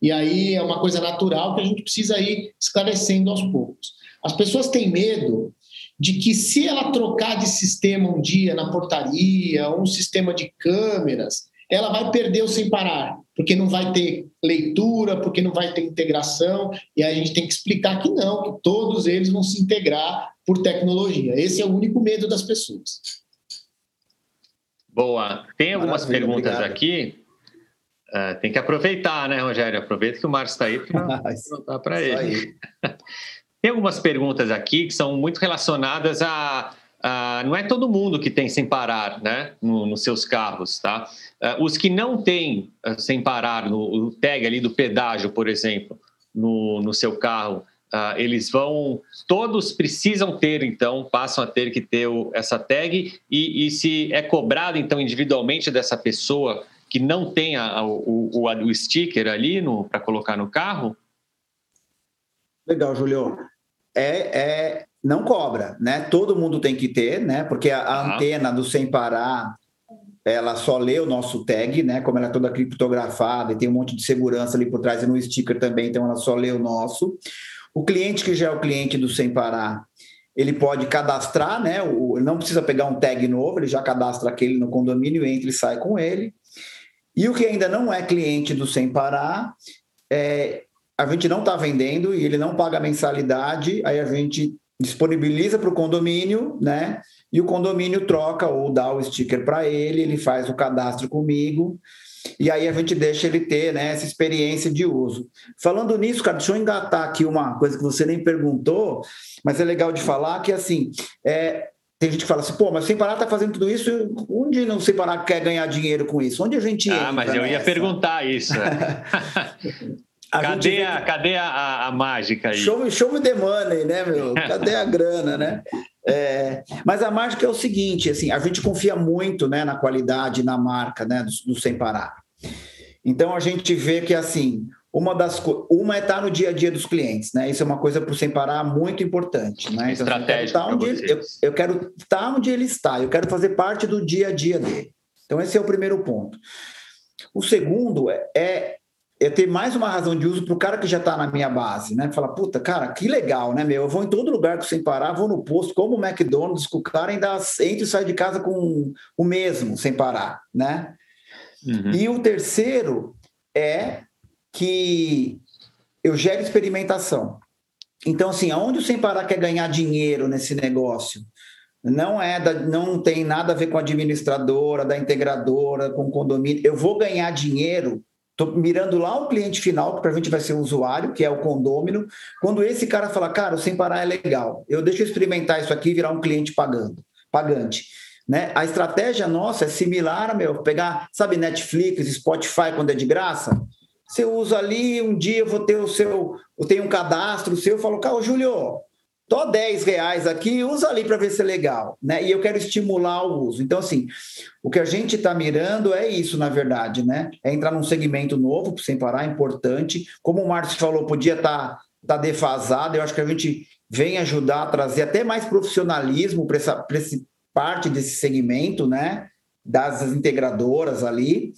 E aí é uma coisa natural que a gente precisa ir esclarecendo aos poucos. As pessoas têm medo de que se ela trocar de sistema um dia na portaria, ou um sistema de câmeras, ela vai perder o sem parar, porque não vai ter leitura, porque não vai ter integração, e aí a gente tem que explicar que não, que todos eles vão se integrar por tecnologia. Esse é o único medo das pessoas. Boa. Tem algumas Maravilha, perguntas obrigado. aqui. Uh, tem que aproveitar, né, Rogério? Aproveita que o Márcio está aí para perguntar para ele. Tem algumas perguntas aqui que são muito relacionadas a, a não é todo mundo que tem sem parar, né, no, nos seus carros, tá? Uh, os que não têm uh, sem parar no, tag ali do pedágio, por exemplo, no, no seu carro, uh, eles vão, todos precisam ter, então, passam a ter que ter o, essa tag e, e, se é cobrado, então, individualmente dessa pessoa que não tem a, o, o, o sticker ali para colocar no carro, Legal, Julio. É, é, não cobra, né? Todo mundo tem que ter, né? Porque a, a antena do Sem Parar, ela só lê o nosso tag, né? Como ela é toda criptografada e tem um monte de segurança ali por trás e no sticker também, então ela só lê o nosso. O cliente que já é o cliente do Sem Parar, ele pode cadastrar, né? O, não precisa pegar um tag novo, ele já cadastra aquele no condomínio, entra e sai com ele. E o que ainda não é cliente do Sem Parar, é, a gente não está vendendo e ele não paga mensalidade, aí a gente disponibiliza para o condomínio, né? E o condomínio troca ou dá o sticker para ele, ele faz o cadastro comigo, e aí a gente deixa ele ter né, essa experiência de uso. Falando nisso, cara, deixa eu engatar aqui uma coisa que você nem perguntou, mas é legal de falar que assim. É, tem gente que fala assim, pô, mas Sem Parar tá fazendo tudo isso, onde não Sem Parar quer ganhar dinheiro com isso? Onde a gente Ah, mas eu nessa? ia perguntar isso. A cadê, a, cadê a, a, mágica aí? Show, show me the money, né, meu? Cadê a grana, né? É, mas a mágica é o seguinte, assim, a gente confia muito né, na qualidade, na marca né, do, do Sem Parar. Então a gente vê que assim, uma das uma é estar tá no dia a dia dos clientes, né? Isso é uma coisa para o Sem Parar muito importante, né? Então, Estratégico assim, eu, quero ele, eu, eu quero estar onde ele está, eu quero fazer parte do dia a dia dele. Então esse é o primeiro ponto. O segundo é, é é ter mais uma razão de uso para o cara que já está na minha base, né? Fala, puta, cara, que legal, né, meu? Eu vou em todo lugar sem parar, vou no posto, como o McDonald's, que o cara ainda entra e sai de casa com o mesmo, sem parar, né? Uhum. E o terceiro é que eu gero experimentação. Então, assim, aonde o Sem Parar quer ganhar dinheiro nesse negócio? Não é da, não tem nada a ver com a administradora, da integradora, com o condomínio. Eu vou ganhar dinheiro Estou mirando lá o cliente final, que para a gente vai ser o usuário, que é o condômino. Quando esse cara fala, cara, o sem parar é legal, eu deixo experimentar isso aqui e virar um cliente pagando, pagante. Né? A estratégia nossa é similar, meu, pegar, sabe, Netflix, Spotify, quando é de graça? Você usa ali, um dia eu vou ter o seu, eu tenho um cadastro seu, eu falo, cara, Júlio, Tô 10 reais aqui, usa ali para ver se é legal, né? E eu quero estimular o uso. Então, assim, o que a gente está mirando é isso, na verdade, né? É entrar num segmento novo, sem parar, importante. Como o Márcio falou, podia estar tá, tá defasado. Eu acho que a gente vem ajudar a trazer até mais profissionalismo para essa, essa parte desse segmento, né? Das integradoras ali.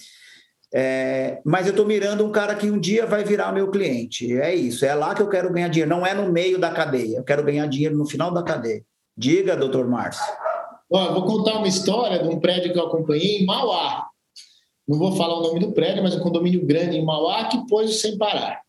É, mas eu estou mirando um cara que um dia vai virar meu cliente. É isso, é lá que eu quero ganhar dinheiro, não é no meio da cadeia. Eu quero ganhar dinheiro no final da cadeia. Diga, doutor Márcio. Ó, vou contar uma história de um prédio que eu acompanhei em Mauá. Não vou falar o nome do prédio, mas um condomínio grande em Mauá que pôs sem parar.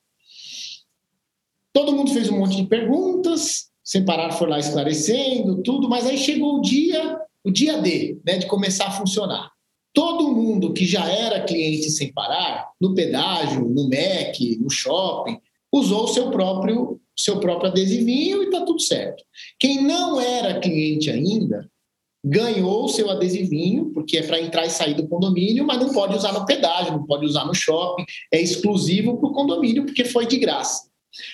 Todo mundo fez um monte de perguntas, sem parar foi lá esclarecendo tudo, mas aí chegou o dia, o dia D, né, de começar a funcionar. Todo mundo que já era cliente sem parar, no pedágio, no MEC, no shopping, usou o seu próprio seu próprio adesivinho e está tudo certo. Quem não era cliente ainda ganhou o seu adesivinho, porque é para entrar e sair do condomínio, mas não pode usar no pedágio, não pode usar no shopping, é exclusivo para o condomínio, porque foi de graça.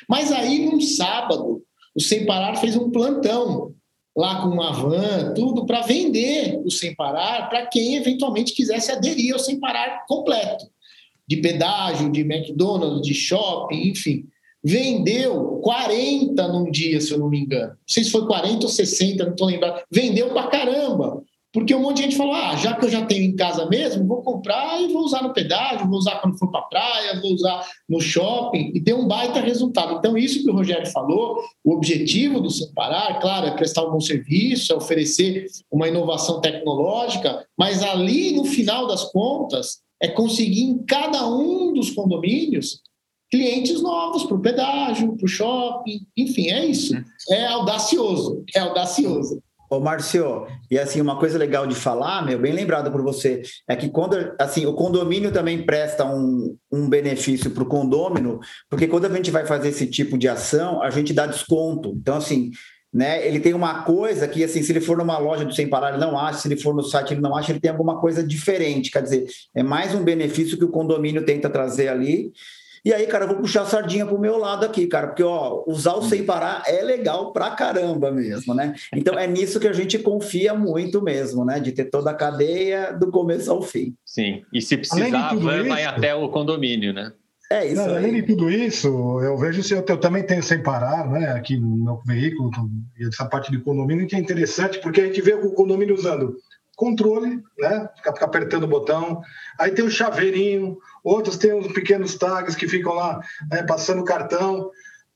Mas aí, num sábado, o Sem Parar fez um plantão lá com uma van, tudo, para vender o Sem Parar para quem eventualmente quisesse aderir ao Sem Parar completo, de pedágio, de McDonald's, de shopping, enfim. Vendeu 40 num dia, se eu não me engano. Não sei se foi 40 ou 60, não estou lembrado. Vendeu para caramba. Porque um monte de gente falou: ah, já que eu já tenho em casa mesmo, vou comprar e vou usar no pedágio, vou usar quando for para a praia, vou usar no shopping, e tem um baita resultado. Então, isso que o Rogério falou, o objetivo do Separar, claro, é prestar um bom serviço, é oferecer uma inovação tecnológica, mas ali, no final das contas, é conseguir em cada um dos condomínios clientes novos para o pedágio, para o shopping, enfim, é isso. Hum. É audacioso, é audacioso. Ô, Márcio, e assim, uma coisa legal de falar, meu, bem lembrado por você, é que quando, assim, o condomínio também presta um, um benefício para o condômino, porque quando a gente vai fazer esse tipo de ação, a gente dá desconto. Então, assim, né, ele tem uma coisa que, assim, se ele for numa loja do Sem Parar, ele não acha, se ele for no site, ele não acha, ele tem alguma coisa diferente. Quer dizer, é mais um benefício que o condomínio tenta trazer ali. E aí, cara, eu vou puxar a sardinha pro meu lado aqui, cara, porque ó, usar o sem parar é legal pra caramba mesmo, né? Então é nisso que a gente confia muito mesmo, né? De ter toda a cadeia do começo ao fim. Sim, e se precisar, vai, isso, vai até o condomínio, né? É isso. Não, além de tudo isso, eu vejo se eu, eu, também tenho sem parar, né? Aqui no meu veículo, e essa parte de condomínio que é interessante, porque a gente vê o condomínio usando controle, né? Fica, fica apertando o botão. Aí tem o chaveirinho, outros têm uns pequenos tags que ficam lá né, passando cartão.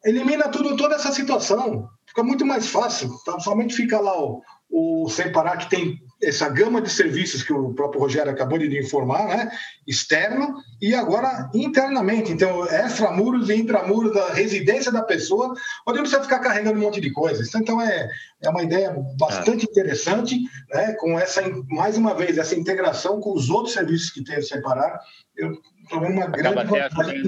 Elimina tudo, toda essa situação. Fica muito mais fácil. Tá? Somente fica lá o, o sem parar que tem essa gama de serviços que o próprio Rogério acabou de informar, né? externo e agora internamente. Então, extramuros e intramuros da residência da pessoa, onde não precisa ficar carregando um monte de coisas. Então, é, é uma ideia bastante é. interessante, né? com essa, mais uma vez, essa integração com os outros serviços que tem a separar. Eu vendo uma grande vantagem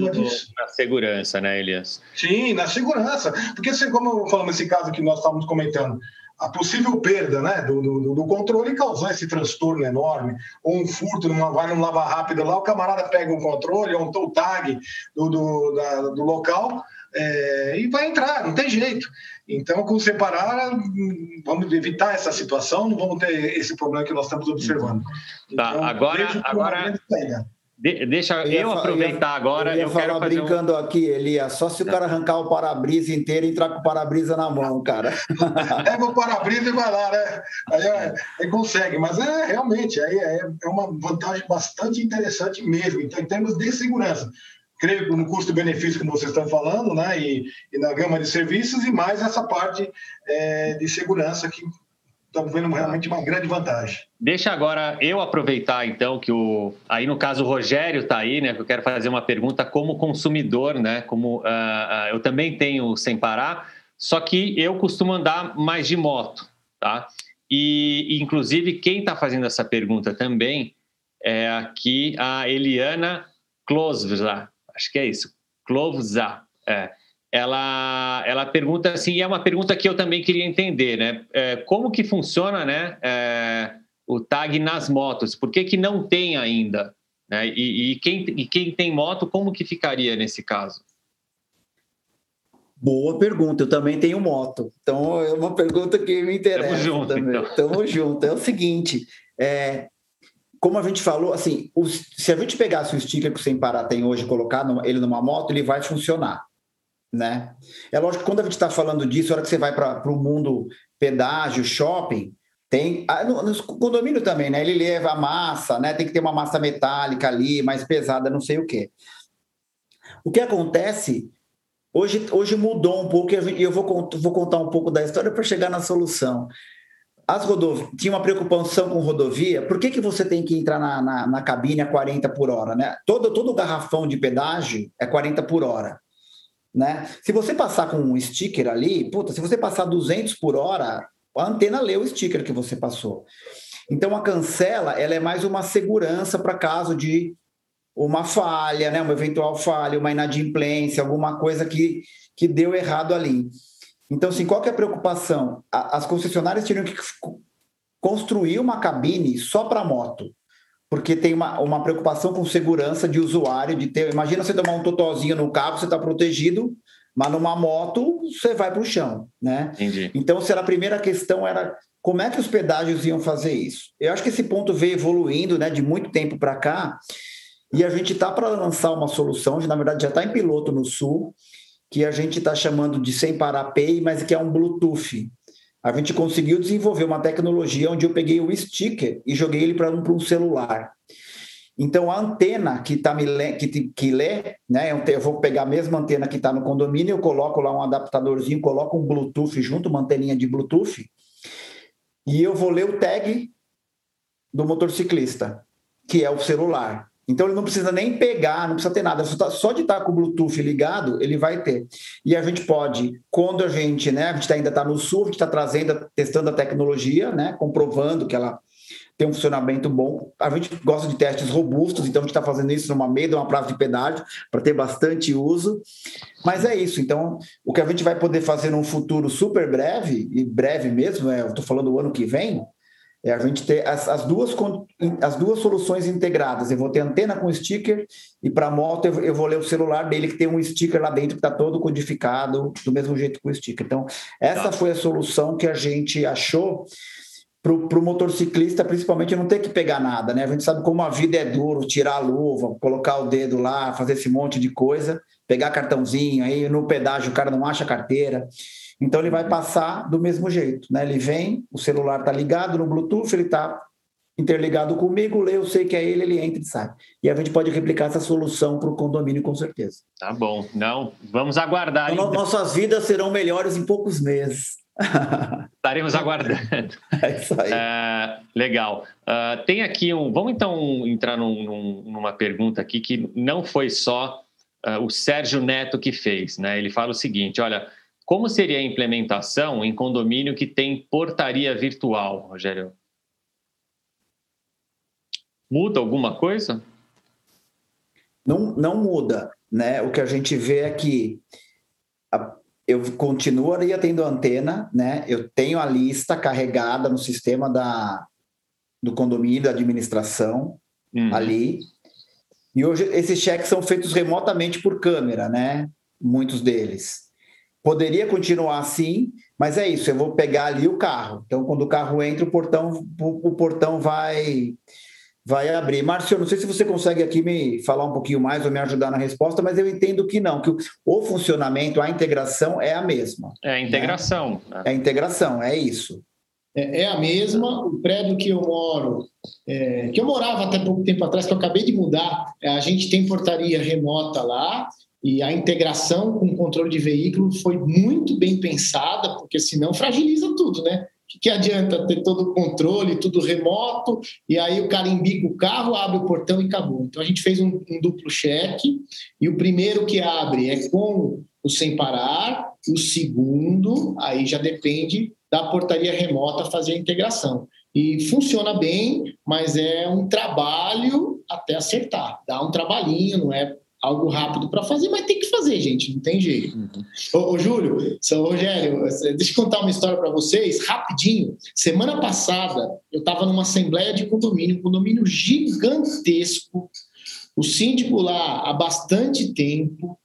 na segurança, né, Elias? Sim, na segurança. Porque, assim, como falamos nesse caso que nós estávamos comentando, a possível perda né, do, do, do, controle causou esse transtorno enorme. Ou um furto, numa, vai num lava rápido lá, o camarada pega o controle, ou um tag do, do, da, do local é, e vai entrar, não tem jeito. Então, com separar, vamos evitar essa situação, não vamos ter esse problema que nós estamos observando. Tá, então, agora, agora, de, deixa eu, eu aproveitar eu agora. Eu, eu quero fazer brincando um... aqui, Elias, só se o cara arrancar o para-brisa inteiro e entrar com o para-brisa na mão, cara. Pega o para-brisa e vai lá, né? Aí, aí, consegue, mas é realmente aí é, é uma vantagem bastante interessante mesmo. Então, em termos de segurança, creio no custo-benefício que vocês estão falando, né? E, e, na gama de serviços, e mais essa parte é, de segurança que estamos vendo realmente uma grande vantagem. Deixa agora eu aproveitar, então, que o. Aí, no caso, o Rogério está aí, né? Que eu quero fazer uma pergunta como consumidor, né? Como uh, uh, eu também tenho sem parar, só que eu costumo andar mais de moto, tá? E, inclusive, quem está fazendo essa pergunta também é aqui a Eliana Klosvza, acho que é isso, Klovza. É ela, ela pergunta assim, e é uma pergunta que eu também queria entender, né? É, como que funciona né, é, o tag nas motos? Por que, que não tem ainda? Né? E, e, quem, e quem tem moto, como que ficaria nesse caso? Boa pergunta, eu também tenho moto. Então é uma pergunta que me interessa. Tamo junto, também. Então. Tamo junto. É o seguinte, é, como a gente falou, assim, os, se a gente pegasse o sticker que o Sem Parar tem hoje e colocar ele numa moto, ele vai funcionar né? É lógico que quando a gente está falando disso, a hora que você vai para o mundo pedágio, shopping, Tem, ah, no, no condomínio também, né? Ele leva a massa, né? Tem que ter uma massa metálica ali, mais pesada, não sei o quê. O que acontece hoje, hoje mudou um pouco e eu vou, vou contar um pouco da história para chegar na solução. As rodovias, tinha uma preocupação com rodovia, por que, que você tem que entrar na, na, na cabine a 40 por hora? Né? Todo, todo garrafão de pedágio é 40 por hora. Né? Se você passar com um sticker ali, puta, se você passar 200 por hora, a antena lê o sticker que você passou. Então a cancela ela é mais uma segurança para caso de uma falha, né, uma eventual falha, uma inadimplência, alguma coisa que, que deu errado ali. Então, assim, qual que é a preocupação? As concessionárias teriam que construir uma cabine só para moto, porque tem uma, uma preocupação com segurança de usuário, de ter. Imagina você tomar um totozinho no carro, você está protegido, mas numa moto você vai para o chão, né? Entendi. Então, será a primeira questão era como é que os pedágios iam fazer isso? Eu acho que esse ponto veio evoluindo, né, de muito tempo para cá, e a gente está para lançar uma solução, na verdade já está em piloto no Sul, que a gente está chamando de sem parar Pay, mas que é um Bluetooth. A gente conseguiu desenvolver uma tecnologia onde eu peguei o sticker e joguei ele para um, um celular. Então, a antena que, tá me que, que lê, né? Eu vou pegar a mesma antena que está no condomínio, eu coloco lá um adaptadorzinho, coloco um Bluetooth junto, uma anteninha de Bluetooth, e eu vou ler o tag do motociclista, que é o celular. Então ele não precisa nem pegar, não precisa ter nada, só de estar com o Bluetooth ligado, ele vai ter. E a gente pode, quando a gente, né, a gente ainda está no sul, a gente está trazendo, testando a tecnologia, né, comprovando que ela tem um funcionamento bom. A gente gosta de testes robustos, então a gente está fazendo isso numa meia de uma praça de pedágio para ter bastante uso. Mas é isso. Então, o que a gente vai poder fazer num futuro super breve, e breve mesmo, é, eu estou falando o ano que vem, é a gente ter as, as, duas, as duas soluções integradas. Eu vou ter antena com sticker e para moto eu, eu, vou ler o celular dele que tem um sticker lá dentro que está todo codificado do mesmo jeito que o sticker. Então, essa tá. foi a solução que a gente achou para o motociclista, principalmente, não ter que pegar nada, né? A gente sabe como a vida é duro, tirar a luva, colocar o dedo lá, fazer esse monte de coisa, pegar cartãozinho, aí no pedágio o cara não acha carteira. Então ele vai passar do mesmo jeito, né? Ele vem, o celular está ligado no Bluetooth, ele está interligado comigo, lê, eu sei que é ele, ele entra e sai. E a gente pode replicar essa solução para o condomínio com certeza. Tá bom, não, vamos aguardar. Então, nossas vidas serão melhores em poucos meses. Estaremos aguardando. É isso aí. Uh, legal. Uh, tem aqui um. Vamos então entrar num, num, numa pergunta aqui que não foi só uh, o Sérgio Neto que fez, né? Ele fala o seguinte: olha, como seria a implementação em condomínio que tem portaria virtual, Rogério? Muda alguma coisa? Não, não muda, né? O que a gente vê é que a eu continuaria tendo antena, né? Eu tenho a lista carregada no sistema da, do condomínio, da administração, uhum. ali. E hoje esses cheques são feitos remotamente por câmera, né? Muitos deles. Poderia continuar assim, mas é isso. Eu vou pegar ali o carro. Então, quando o carro entra, o portão, o, o portão vai vai abrir. Márcio, não sei se você consegue aqui me falar um pouquinho mais ou me ajudar na resposta, mas eu entendo que não, que o, o funcionamento, a integração é a mesma. É a integração. Né? É a integração, é isso. É, é, a mesma. O prédio que eu moro, é, que eu morava até pouco tempo atrás, que eu acabei de mudar, a gente tem portaria remota lá. E a integração com o controle de veículo foi muito bem pensada, porque senão fragiliza tudo, né? que, que adianta ter todo o controle, tudo remoto, e aí o cara embica o carro, abre o portão e acabou. Então a gente fez um, um duplo cheque, e o primeiro que abre é com o sem parar, o segundo, aí já depende da portaria remota fazer a integração. E funciona bem, mas é um trabalho até acertar. Dá um trabalhinho, não é algo rápido para fazer, mas tem que fazer, gente, não tem jeito. Uhum. Ô, ô, Júlio, São Rogério, deixa eu contar uma história para vocês, rapidinho. Semana passada, eu estava numa assembleia de condomínio, um condomínio gigantesco, o síndico lá há bastante tempo,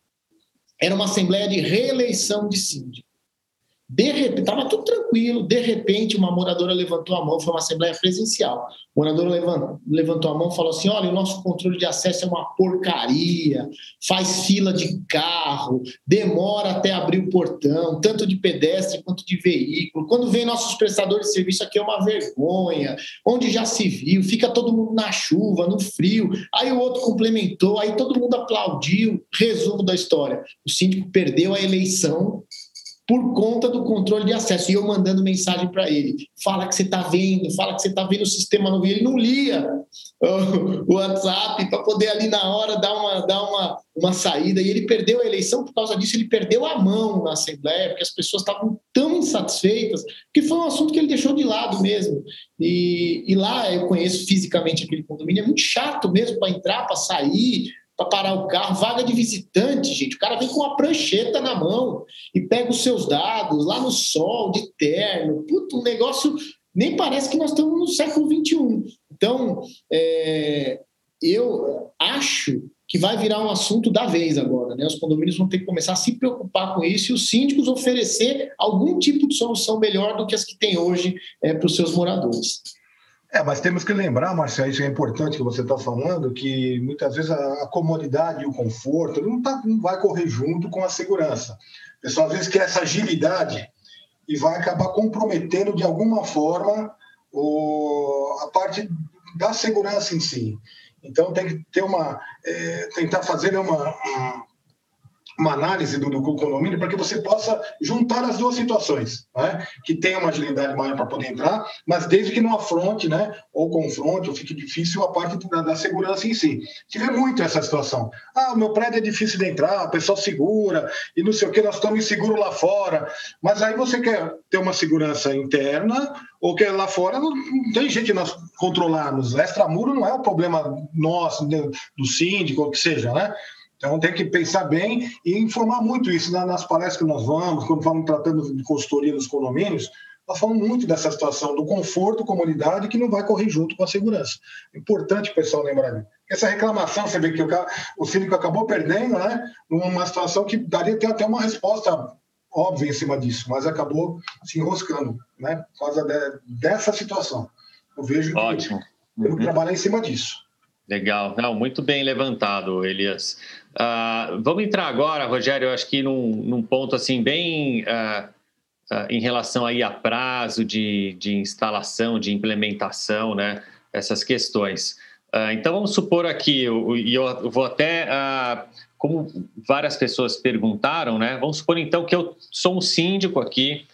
era uma assembleia de reeleição de síndico. De repente, estava tudo tranquilo. De repente, uma moradora levantou a mão, foi uma assembleia presencial. O morador levantou, levantou a mão e falou assim: olha, o nosso controle de acesso é uma porcaria, faz fila de carro, demora até abrir o portão, tanto de pedestre quanto de veículo. Quando vem nossos prestadores de serviço aqui é uma vergonha, onde já se viu, fica todo mundo na chuva, no frio. Aí o outro complementou, aí todo mundo aplaudiu. Resumo da história: o síndico perdeu a eleição por conta do controle de acesso. E eu mandando mensagem para ele: fala que você está vendo, fala que você está vendo o sistema novo. E ele não lia o WhatsApp para poder ali na hora dar uma, dar uma, uma saída. E ele perdeu a eleição por causa disso, ele perdeu a mão na Assembleia, porque as pessoas estavam tão insatisfeitas, que foi um assunto que ele deixou de lado mesmo. E, e lá eu conheço fisicamente aquele condomínio, é muito chato mesmo para entrar, para sair para parar o carro, vaga de visitante, gente. O cara vem com uma prancheta na mão e pega os seus dados lá no sol, de terno. Puta, um negócio. Nem parece que nós estamos no século XXI. Então, é, eu acho que vai virar um assunto da vez agora. Né? Os condomínios vão ter que começar a se preocupar com isso e os síndicos oferecer algum tipo de solução melhor do que as que tem hoje é, para os seus moradores. É, mas temos que lembrar, Marcelo, isso é importante que você está falando, que muitas vezes a, a comodidade e o conforto não, tá, não vai correr junto com a segurança. O pessoal às vezes quer essa agilidade e vai acabar comprometendo de alguma forma o, a parte da segurança em si. Então tem que ter uma é, tentar fazer uma, uma uma análise do, do condomínio para que você possa juntar as duas situações, né? que tenha uma agilidade maior para poder entrar, mas desde que não afronte, né, ou confronte, ou fique difícil a parte da, da segurança em si. Tive muito essa situação. Ah, o meu prédio é difícil de entrar, o pessoal segura, e não sei o que, nós estamos inseguros lá fora. Mas aí você quer ter uma segurança interna, ou quer lá fora, não, não tem de nós controlarmos. Extramuro não é o problema nosso, do síndico, ou que seja, né? Então tem que pensar bem e informar muito isso nas palestras que nós vamos, quando vamos tratando de consultoria dos condomínios, nós falamos muito dessa situação do conforto, comunidade, que não vai correr junto com a segurança. Importante o pessoal lembrar disso. Essa reclamação, você vê que o, o síndico acabou perdendo, né? Numa situação que daria até uma resposta óbvia em cima disso, mas acabou se enroscando, né? Por causa de, dessa situação. Eu vejo que Ótimo. temos que trabalhar em cima disso. Legal, não, muito bem levantado, Elias. Uh, vamos entrar agora, Rogério, eu acho que num, num ponto assim bem uh, uh, em relação aí a prazo de, de instalação, de implementação, né? Essas questões. então vamos supor aqui, e eu, eu, vou até, como várias pessoas perguntaram, né? Vamos supor então que eu sou um síndico aqui,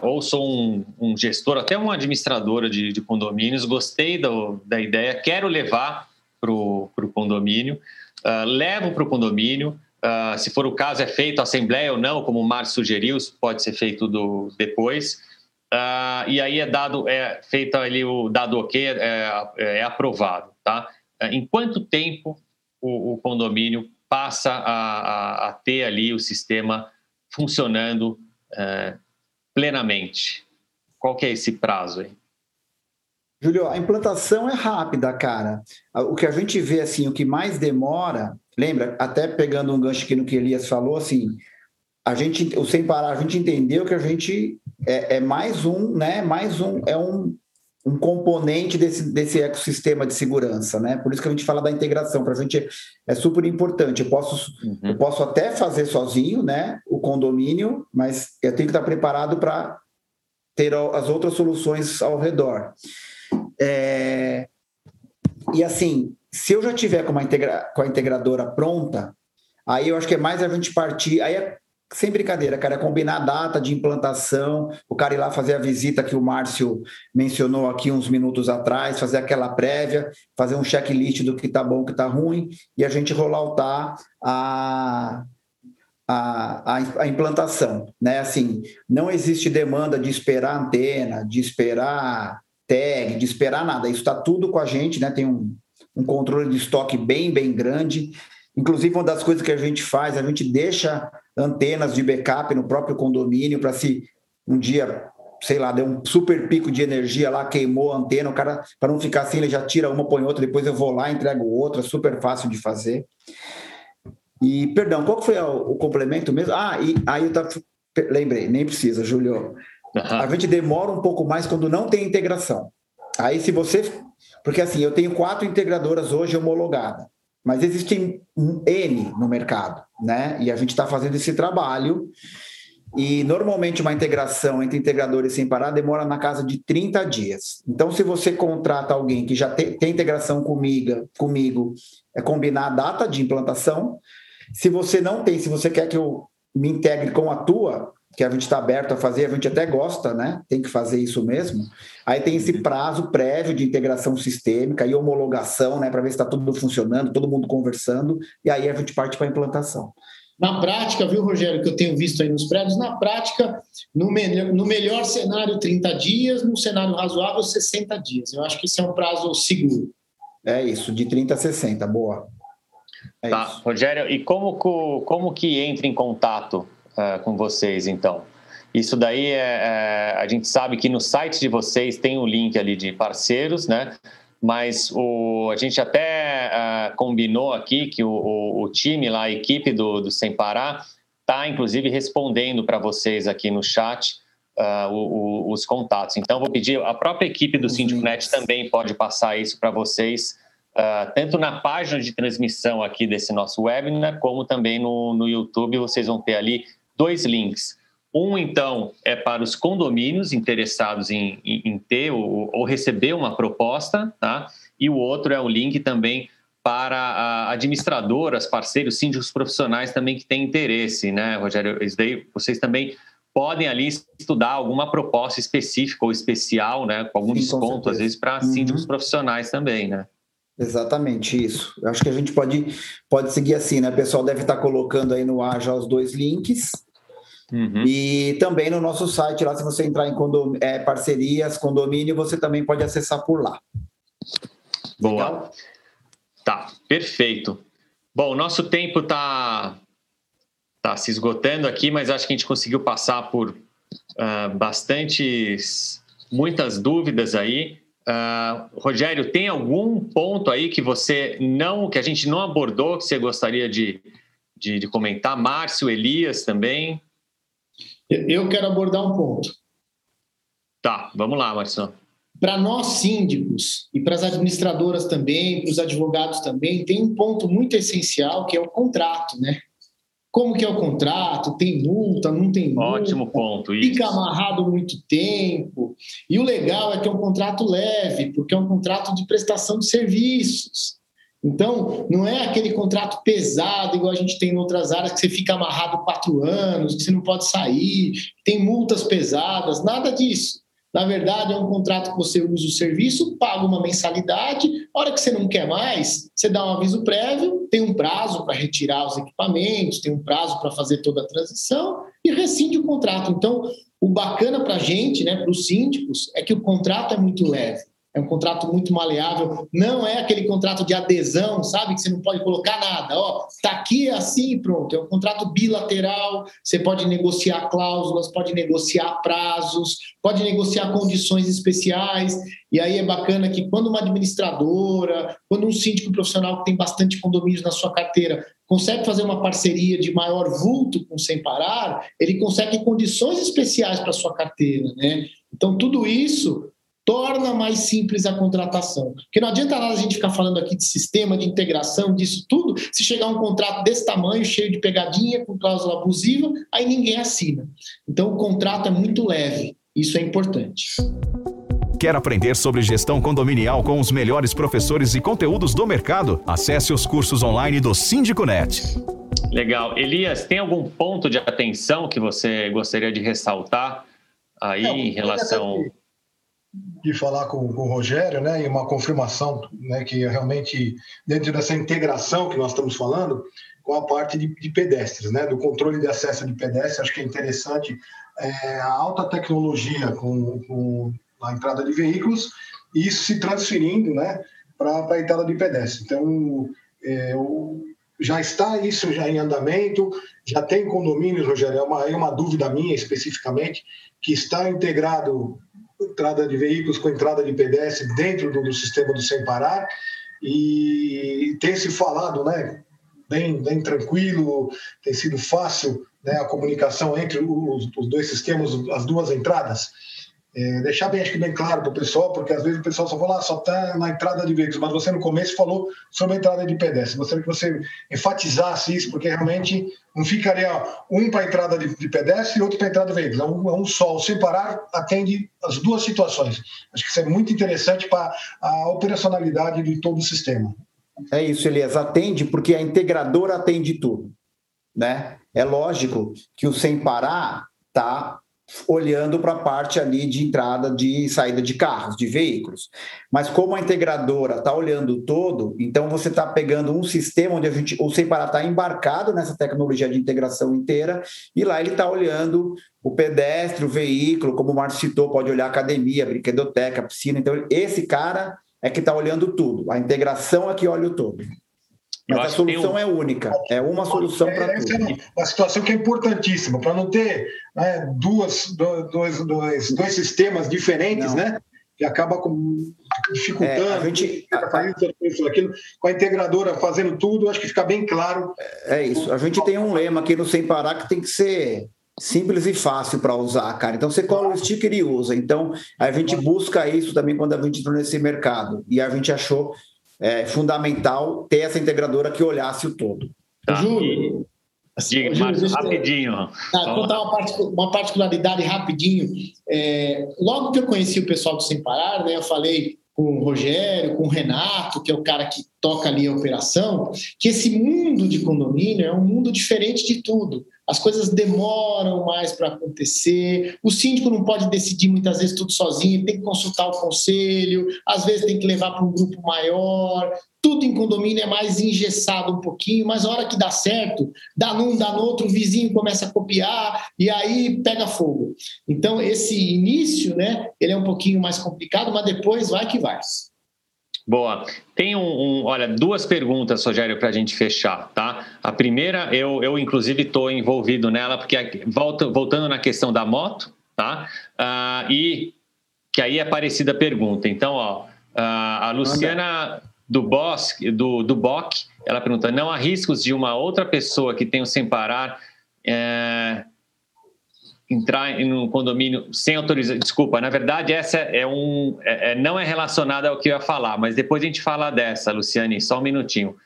ou sou um, um, gestor, até uma administradora de, de condomínios, gostei do, da ideia, quero levar para o condomínio uh, levam para o condomínio. Uh, se for o caso, é feito assembleia ou não, como o Márcio sugeriu, isso pode ser feito do, depois. Uh, e aí é dado, é feito ali o dado ok, é, é, é aprovado, tá? em quanto tempo o, o condomínio passa a, a, a, ter ali o sistema funcionando uh, plenamente? Qual que é esse prazo aí? Júlio, a implantação é rápida, cara. O que a gente vê, assim, o que mais demora, lembra, até pegando um gancho aqui no que Elias falou, assim, a gente, o sem parar, a gente entendeu que a gente é, é mais um, né, mais um, é um, um componente desse, desse ecossistema de segurança, né? Por isso que a gente fala da integração, para a gente é super importante. Eu posso, uhum. eu posso até fazer sozinho, né, o condomínio, mas eu tenho que estar preparado para ter as outras soluções ao redor. É... E assim, se eu já tiver com, uma integra... com a integradora pronta, aí eu acho que é mais a gente partir. Aí é sem brincadeira, cara, é combinar a data de implantação, o cara ir lá fazer a visita que o Márcio mencionou aqui uns minutos atrás, fazer aquela prévia, fazer um checklist do que tá bom, que tá ruim, e a gente rolloutar a, a, a, a implantação, né? Assim, não existe demanda de esperar antena, de esperar tag, de esperar nada. Isso está tudo com a gente, né? Tem um, um controle de estoque bem, bem grande. Inclusive, uma das coisas que a gente faz, a gente deixa antenas de backup no próprio condomínio para se um dia, sei lá, deu um super pico de energia lá, queimou a antena, o cara, para não ficar assim, ele já tira uma, põe outra, depois eu vou lá, entrego outra, super fácil de fazer. E, perdão, qual foi o, o complemento mesmo? Ah, e aí eu tava lembrei, nem precisa, Júlio. Uhum. A gente demora um pouco mais quando não tem integração. Aí, se você. Porque assim, eu tenho quatro integradoras hoje homologadas, mas existem N no mercado, né? E a gente está fazendo esse trabalho. E normalmente uma integração entre integradores sem parar demora na casa de 30 dias. Então, se você contrata alguém que já tem, tem integração comigo, comigo, é combinar a data de implantação. Se você não tem, se você quer que eu me integre com a tua, que a gente está aberto a fazer, a gente até gosta, né? Tem que fazer isso mesmo. Aí tem esse prazo prévio de integração sistêmica e homologação, né? Para ver se está tudo funcionando, todo mundo conversando, e aí a gente parte para a implantação. Na prática, viu, Rogério, que eu tenho visto aí nos prédios, na prática, no melhor, no melhor cenário, 30 dias, no cenário razoável, 60 dias. Eu acho que esse é um prazo seguro. É isso, de 30 a 60, boa. É tá, isso. Rogério, e como, como que entra em contato uh, com vocês, então? Isso daí é, é, a gente sabe que no site de vocês tem o um link ali de parceiros, né? Mas o, a gente até uh, combinou aqui que o, o, o, time lá, a equipe do, do Sem Parar, está inclusive respondendo para vocês aqui no chat uh, o, os contatos. Então, vou pedir, a própria equipe do Síndico.net também pode passar isso para vocês Uh, tanto na página de transmissão aqui desse nosso webinar, como também no, no YouTube, vocês vão ter ali dois links. Um, então, é para os condomínios interessados em, em, em ter ou, ou, receber uma proposta, tá? E o outro é o link também para administradoras, parceiros, síndicos profissionais também que têm interesse, né, Rogério? Isso daí, vocês também podem ali estudar alguma proposta específica ou especial, né, com algum Sim, desconto, com às vezes, para uhum. síndicos profissionais também, né? Exatamente isso. Eu acho que a gente pode, pode seguir assim, né? O pessoal deve estar colocando aí no ar já os dois links. Uhum. E também no nosso site, lá, se você entrar em condom... é, parcerias, condomínio, você também pode acessar por lá. Boa. Legal? Tá, perfeito. Bom, nosso tempo está tá se esgotando aqui, mas acho que a gente conseguiu passar por uh, bastantes, muitas dúvidas aí. Uh, Rogério, tem algum ponto aí que você não, que a gente não abordou, que você gostaria de, de, de comentar? Márcio, Elias também? Eu quero abordar um ponto. Tá, vamos lá, Márcio. Para nós síndicos e para as administradoras também, para os advogados também, tem um ponto muito essencial que é o contrato, né? como que é o contrato, tem multa, não tem multa. Ótimo ponto. Isso. Fica amarrado muito tempo. E o legal é que é um contrato leve, porque é um contrato de prestação de serviços. Então, não é aquele contrato pesado, igual a gente tem em outras áreas, que você fica amarrado quatro anos, que você não pode sair, tem multas pesadas, nada disso. Na verdade, é um contrato que você usa o serviço, paga uma mensalidade, a hora que você não quer mais, você dá um aviso prévio, tem um prazo para retirar os equipamentos, tem um prazo para fazer toda a transição e rescinde o contrato. Então, o bacana para a gente, né, para os síndicos, é que o contrato é muito leve. É um contrato muito maleável, não é aquele contrato de adesão, sabe? Que você não pode colocar nada. Ó, tá aqui assim pronto. É um contrato bilateral, você pode negociar cláusulas, pode negociar prazos, pode negociar condições especiais. E aí é bacana que quando uma administradora, quando um síndico profissional que tem bastante condomínios na sua carteira consegue fazer uma parceria de maior vulto com Sem Parar, ele consegue condições especiais para sua carteira, né? Então tudo isso torna mais simples a contratação. Porque não adianta nada a gente ficar falando aqui de sistema, de integração, disso tudo, se chegar um contrato desse tamanho, cheio de pegadinha, com cláusula abusiva, aí ninguém assina. Então o contrato é muito leve, isso é importante. Quer aprender sobre gestão condominial com os melhores professores e conteúdos do mercado? Acesse os cursos online do Síndico.net. Legal. Elias, tem algum ponto de atenção que você gostaria de ressaltar aí é, em relação de falar com, com, o Rogério, né, e uma confirmação, né, que realmente dentro dessa integração que nós estamos falando, com a parte de, de pedestres, né, do controle de acesso de pedestres, acho que é interessante é, a alta tecnologia com, com, a entrada de veículos e isso se transferindo, né, para a entrada de pedestres. Então, é, o, já está isso já em andamento, já tem condomínios, Rogério, é uma, é uma dúvida minha especificamente, que está integrado entrada de veículos com entrada de pedestre dentro do, do sistema do Sem Parar, e tem se falado, né, bem, bem tranquilo, tem sido fácil né, a comunicação entre os, os dois sistemas, as duas entradas. É, deixar bem, acho que bem claro para o pessoal, porque às vezes o pessoal só fala, ah, só está na entrada de veículos, mas você no começo falou sobre a entrada de pedestre. Gostaria que você enfatizasse isso, porque realmente não ficaria um para a entrada de, de, pedestre e outro para a entrada de veículos. É um, é um só, sem parar, atende as duas situações. Acho que isso é muito interessante para a operacionalidade de todo o sistema. É isso, Elias, atende porque a integradora atende tudo. Né? É lógico que o sem parar está olhando para a parte ali de entrada de saída de carros, de veículos. Mas como a integradora está olhando todo, então você está pegando um sistema onde a gente, o Separar está embarcado nessa tecnologia de integração inteira, e lá ele está olhando o pedestre, o veículo, como o Márcio citou, pode olhar academia, brinquedoteca, piscina. Então, esse cara é que está olhando tudo. A integração é que olha o todo. Mas a solução um... é única, é uma solução para tudo. É uma situação que é importantíssima, para não ter né, duas, dois, dois, dois sistemas diferentes, não. né? Que acaba com, dificultando, é, a gente, isso, aquilo, com a integradora fazendo tudo, acho que fica bem claro. É isso. A gente tem um lema aqui no Sem Parar que tem que ser simples e fácil para usar, cara. Então você cola o sticker e usa. Então a gente busca isso também quando a gente entrou nesse mercado. E a gente achou é, fundamental ter essa integradora que olhasse o todo. Tá. Júlio, Diga, Marcos, rapidinho. Tá, contar uma particularidade rapidinho. É, logo que eu conheci o pessoal do Sem Parar, né, eu falei com o Rogério, com o Renato, que é o cara que toca ali a operação, que esse mundo de condomínio é um mundo diferente de tudo as coisas demoram mais para acontecer, o síndico não pode decidir muitas vezes tudo sozinho, tem que consultar o conselho, às vezes tem que levar para um grupo maior, tudo em condomínio é mais engessado um pouquinho, mas a hora que dá certo, dá num, dá no outro, o vizinho começa a copiar e aí pega fogo. Então, esse início, né, ele é um pouquinho mais complicado, mas depois vai que vai. Boa. Tem um, um, olha, duas perguntas, Rogério, para a gente fechar, tá? A primeira, eu, eu inclusive estou envolvido nela, porque volta, voltando na questão da moto, tá? Uh, e que aí é parecida a pergunta. Então, ó, uh, a Luciana do Bosque, do, do Boc, ela pergunta: não há riscos de uma outra pessoa que o sem parar é, entrar um condomínio sem autorização. Desculpa, na verdade, essa é um. É, é, não é relacionada ao que eu ia falar, mas depois a gente fala dessa, Luciane, só um minutinho.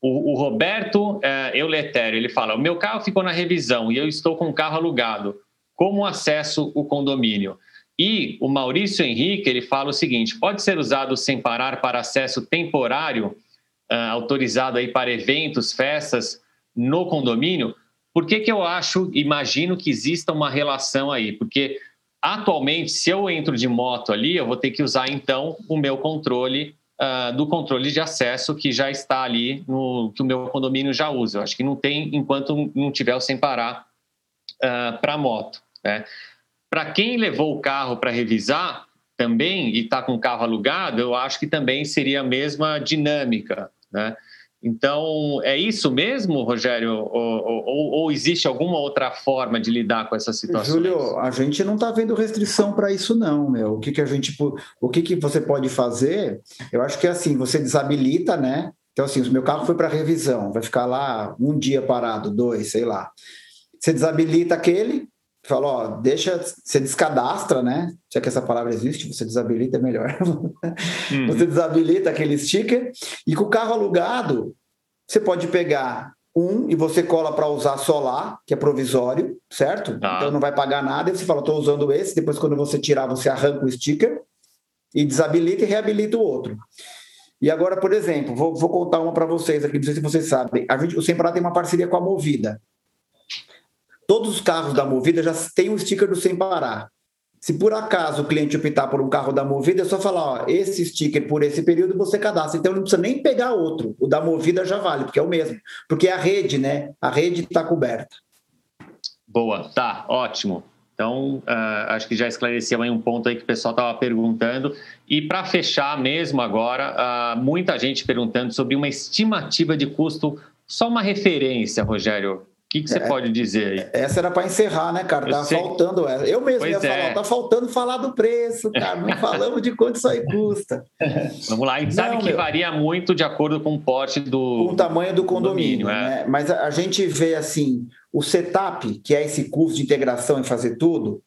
O, o Roberto é, ele fala: o meu carro ficou na revisão e eu estou com o carro alugado. Como acesso o condomínio? E o Maurício Henrique, ele fala o seguinte: pode ser usado sem parar para acesso temporário, uh, autorizado aí para eventos, festas no condomínio? Por que, que eu acho, imagino que exista uma relação aí? Porque atualmente, se eu entro de moto ali, eu vou ter que usar então o meu controle uh, do controle de acesso que já está ali no que o meu condomínio já usa. Eu acho que não tem enquanto não tiver o sem parar uh, para moto. Né? Para quem levou o carro para revisar também e está com o carro alugado, eu acho que também seria a mesma dinâmica. Né? Então, é isso mesmo, Rogério? Ou, ou, ou, existe alguma outra forma de lidar com essa situação? Júlio, a gente não está vendo restrição para isso, não, meu. O que, que a gente. O que, que você pode fazer? Eu acho que é assim, você desabilita, né? Então, assim, o meu carro foi para revisão, vai ficar lá um dia parado, dois, sei lá. Você desabilita aquele, fala, ó, deixa, você descadastra, né? Já que essa palavra existe, você desabilita é melhor. Uhum. Você desabilita aquele sticker e com o carro alugado, você pode pegar um e você cola para usar solar, que é provisório, certo? Ah. Então não vai pagar nada, e você fala, estou usando esse, depois quando você tirar, você arranca o sticker e desabilita e reabilita o outro. E agora, por exemplo, vou, vou contar uma para vocês aqui, não sei se vocês sabem. A gente, o Semprá tem uma parceria com a Movida. Todos os carros da Movida já têm um sticker do Sem Parar. Se por acaso o cliente optar por um carro da Movida, é só falar, ó, esse sticker por esse período você cadastra. Então não precisa nem pegar outro. O da Movida já vale, porque é o mesmo. Porque é a rede, né? A rede está coberta. Boa, tá, ótimo. Então, uh, acho que já esclareceu aí um ponto aí que o pessoal estava perguntando. E para fechar mesmo agora, uh, muita gente perguntando sobre uma estimativa de custo, só uma referência, Rogério, que, que você é, pode dizer aí? Essa era para encerrar, né, cara? Tá faltando essa. Eu mesmo pois ia falar, é. tá faltando falar do preço, cara. Não falamos de quanto isso aí custa. Vamos lá, a gente Não, sabe que meu, varia muito de acordo com o porte do. Com o tamanho do condomínio, condomínio é. né? Mas a, a gente vê assim, o setup, que é esse custo de integração e fazer tudo,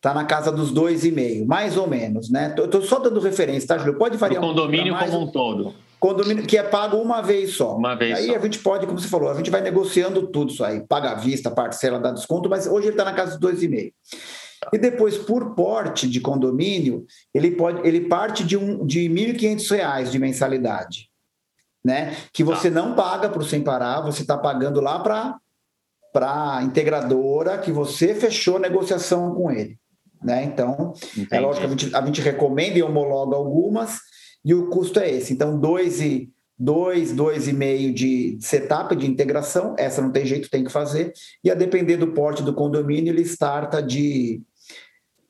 tá na casa dos dois e meio, mais ou menos, né? Tô, tô só dando referência, tá, Júlio? Pode variar. O condomínio um como um todo condomínio que é pago uma vez só. Uma vez aí só. a gente pode, como você falou, a gente vai negociando tudo isso aí, paga à vista, parcela, dá desconto, mas hoje ele está na casa dos 2,5. E depois, por porte de condomínio, ele pode, ele parte de, um, de R$ 1.500 de mensalidade, né? Que você tá. não paga para o Sem Parar, você está pagando lá para para integradora que você fechou negociação com ele. Né? Então, Entendi. é lógico que a gente, a gente recomenda e homologa algumas, e o custo é esse. Então, 2 e 2, 2,5 de setup de integração, essa não tem jeito, tem que fazer. E a depender do porte do condomínio, ele starta de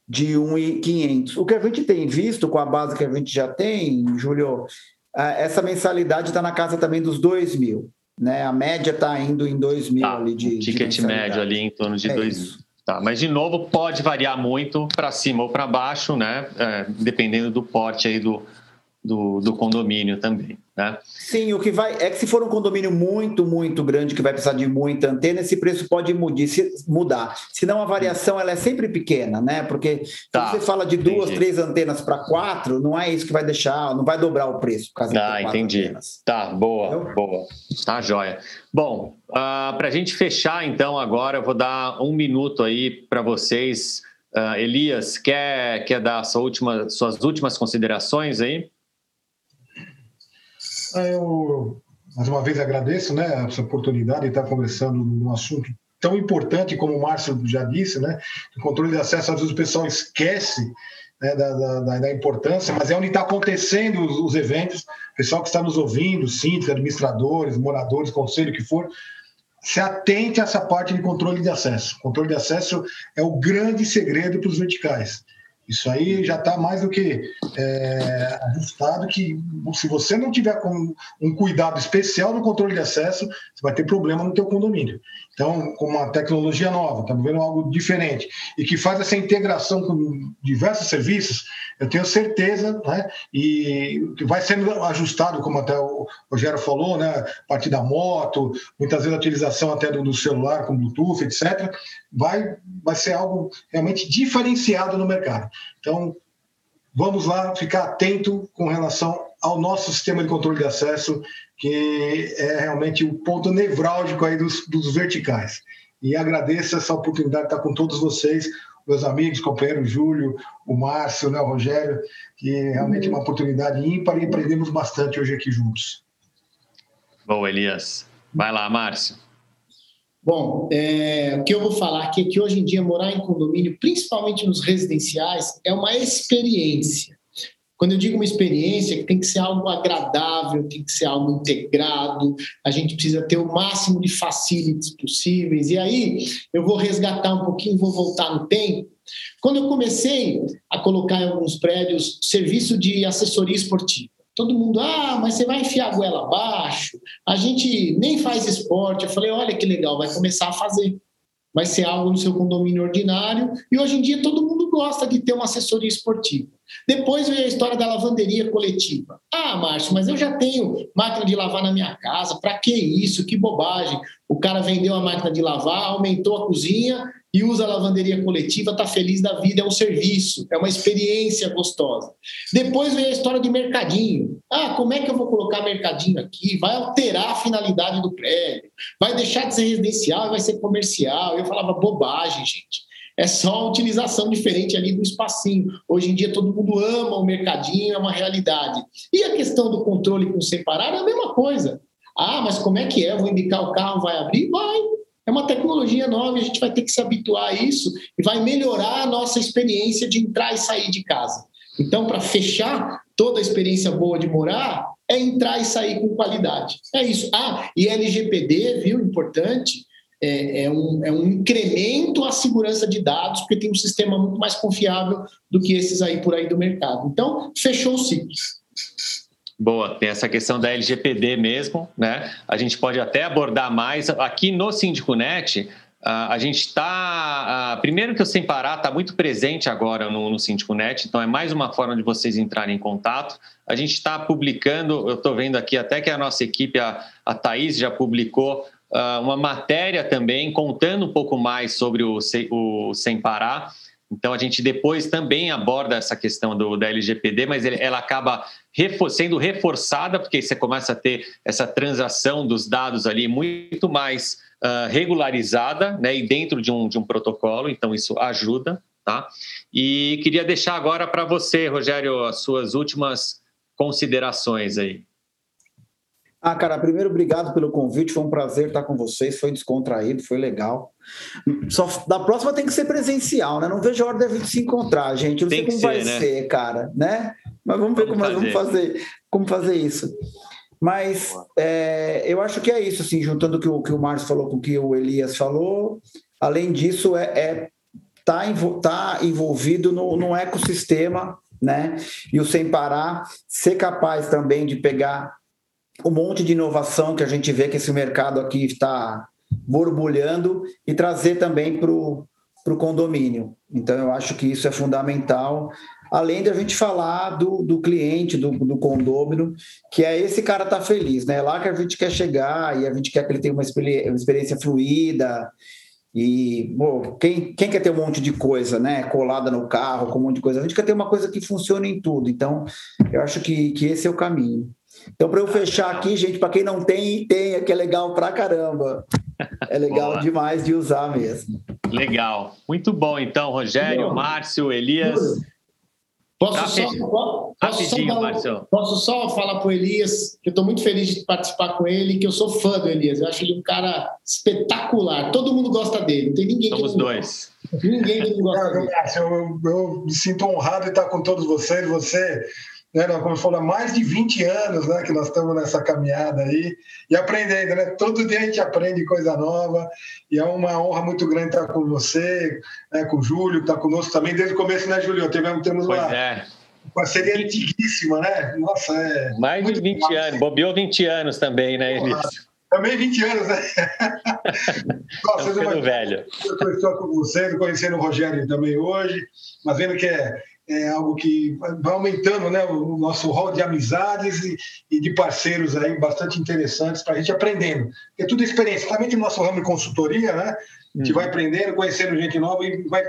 de 1,500. O que a gente tem visto com a base que a gente já tem, Júlio, essa mensalidade está na casa também dos 2 mil. Né? A média está indo em 2 mil tá, ali de. ticket de médio ali em torno de 2 é mil. Tá, mas de novo pode variar muito para cima ou para baixo, né? É, dependendo do porte aí do, do, do condomínio também. Né? Sim, o que vai é que se for um condomínio muito, muito grande que vai precisar de muita antena, esse preço pode mudar. Senão a variação ela é sempre pequena, né? Porque tá, se você fala de duas, entendi. três antenas para quatro, não é isso que vai deixar, não vai dobrar o preço. Causa tá, entendi. Antenas. Tá, boa, Entendeu? boa. Tá, joia. Bom, uh, ah, para a gente fechar então agora, eu vou dar um minuto aí para vocês. Uh, Elias, quer, quer dar sua última, suas últimas considerações aí? Eu, mais uma vez, agradeço né, essa oportunidade de estar conversando num assunto tão importante como o Márcio já disse, né? O controle de acesso, às vezes o pessoal esquece né, da, da, da, importância, mas é onde está acontecendo os, os, eventos. O pessoal que está nos ouvindo, síndicos, administradores, moradores, conselho, que for, se atente a essa parte de controle de acesso. O controle de acesso é o grande segredo para os verticais. Isso aí já está mais do que é, ajustado que se você não tiver um cuidado especial no controle de acesso, você vai ter problema no teu condomínio. Então, com uma tecnologia nova, estamos vendo algo diferente e que faz essa integração com diversos serviços, eu tenho certeza, né, e vai sendo ajustado, como até o Rogério falou, né, a partir da moto, muitas vezes a utilização até do celular com Bluetooth, etc., vai, vai ser algo realmente diferenciado no mercado. Então, vamos lá ficar atento com relação ao nosso sistema de controle de acesso, que é realmente o ponto nevrálgico aí dos, dos verticais. E agradeço essa oportunidade de estar com todos vocês, meus amigos, companheiros Júlio, o Márcio, né, o Rogério, que é realmente uma oportunidade ímpar e aprendemos bastante hoje aqui juntos. Bom, Elias. Vai lá, Márcio. Bom, é, o que eu vou falar aqui é que hoje em dia morar em condomínio, principalmente nos residenciais, é uma experiência. Quando eu digo uma experiência, tem que ser algo agradável, tem que ser algo integrado, a gente precisa ter o máximo de facilities possíveis. E aí eu vou resgatar um pouquinho, vou voltar no tempo. Quando eu comecei a colocar em alguns prédios serviço de assessoria esportiva, Todo mundo, ah, mas você vai enfiar a goela abaixo, a gente nem faz esporte. Eu falei, olha que legal, vai começar a fazer. Vai ser algo no seu condomínio ordinário. E hoje em dia todo mundo gosta de ter uma assessoria esportiva. Depois veio a história da lavanderia coletiva. Ah, Márcio, mas eu já tenho máquina de lavar na minha casa, para que isso? Que bobagem. O cara vendeu a máquina de lavar, aumentou a cozinha e usa a lavanderia coletiva, está feliz da vida, é um serviço, é uma experiência gostosa. Depois vem a história de mercadinho. Ah, como é que eu vou colocar mercadinho aqui? Vai alterar a finalidade do prédio, vai deixar de ser residencial, vai ser comercial. Eu falava bobagem, gente. É só a utilização diferente ali do espacinho. Hoje em dia todo mundo ama o mercadinho, é uma realidade. E a questão do controle com separar é a mesma coisa. Ah, mas como é que é? vou indicar o carro, vai abrir? Vai é uma tecnologia nova, a gente vai ter que se habituar a isso e vai melhorar a nossa experiência de entrar e sair de casa. Então, para fechar toda a experiência boa de morar, é entrar e sair com qualidade. É isso. Ah, e LGPD, viu? Importante. É, é, um, é um incremento à segurança de dados, porque tem um sistema muito mais confiável do que esses aí por aí do mercado. Então, fechou o ciclo. Boa, tem essa questão da LGPD mesmo, né? A gente pode até abordar mais. Aqui no SíndicoNet, a gente está. Primeiro que o Sem Parar está muito presente agora no, no então é mais uma forma de vocês entrarem em contato. A gente está publicando, eu estou vendo aqui até que a nossa equipe, a, a Thaís, já publicou uh, uma matéria também contando um pouco mais sobre o, o Sem Parar. Então, a gente depois também aborda essa questão do, da LGPD, mas ele, ela acaba refor sendo reforçada, porque você começa a ter essa transação dos dados ali muito mais uh, regularizada né, e dentro de um, de um protocolo, então isso ajuda. Tá? E queria deixar agora para você, Rogério, as suas últimas considerações aí. Ah, cara, primeiro, obrigado pelo convite. Foi um prazer estar com vocês. Foi descontraído, foi legal. Só da próxima tem que ser presencial, né? Não vejo a hora de a gente se encontrar, gente. Não tem sei como ser, vai né? ser, cara, né? Mas vamos ver vamos como fazer. vamos fazer, como fazer isso. Mas é, eu acho que é isso, assim, juntando o que o, que o Márcio falou com o que o Elias falou. Além disso, é, é tá, tá envolvido no, no ecossistema, né? E o sem parar, ser capaz também de pegar um monte de inovação que a gente vê que esse mercado aqui está borbulhando e trazer também para o condomínio. Então, eu acho que isso é fundamental, além de a gente falar do, do cliente, do, do condômino, que é esse cara tá feliz, né? É lá que a gente quer chegar e a gente quer que ele tenha uma experiência, uma experiência fluida. E, bom, quem, quem quer ter um monte de coisa, né, colada no carro, com um monte de coisa? A gente quer ter uma coisa que funcione em tudo. Então, eu acho que, que esse é o caminho. Então, para eu fechar aqui, gente, para quem não tem, tenha, que é legal pra caramba. É legal Boa. demais de usar mesmo. Legal. Muito bom, então, Rogério, bom. Márcio, Elias. Posso só, posso, só falar, posso só falar para o Elias que eu estou muito feliz de participar com ele, que eu sou fã do Elias. Eu acho ele um cara espetacular. Todo mundo gosta dele. Não tem ninguém Somos que não dois. Ninguém que não gosta dele. Eu, eu, me sinto honrado de estar com todos vocês. Você né, como falou, há mais de 20 anos né, que nós estamos nessa caminhada aí e aprendendo, né? Todo dia a gente aprende coisa nova e é uma honra muito grande estar com você, né, com o Júlio, que está conosco também desde o começo, né, Júlio? Tivemos, temos pois uma é. parceria antiguíssima, né? Nossa, é. Mais de 20 massa. anos, bobeou 20 anos também, né, Elis? Também 20 anos, né? Nossa, eu velho. Eu estou com vocês, conhecendo o Rogério também hoje, mas vendo que é é algo que vai aumentando né, o nosso rol de amizades e, e de parceiros aí bastante interessantes para a gente aprendendo. É tudo experiência, principalmente no nosso ramo de consultoria, né? A gente uhum. vai aprendendo, conhecendo gente nova e vai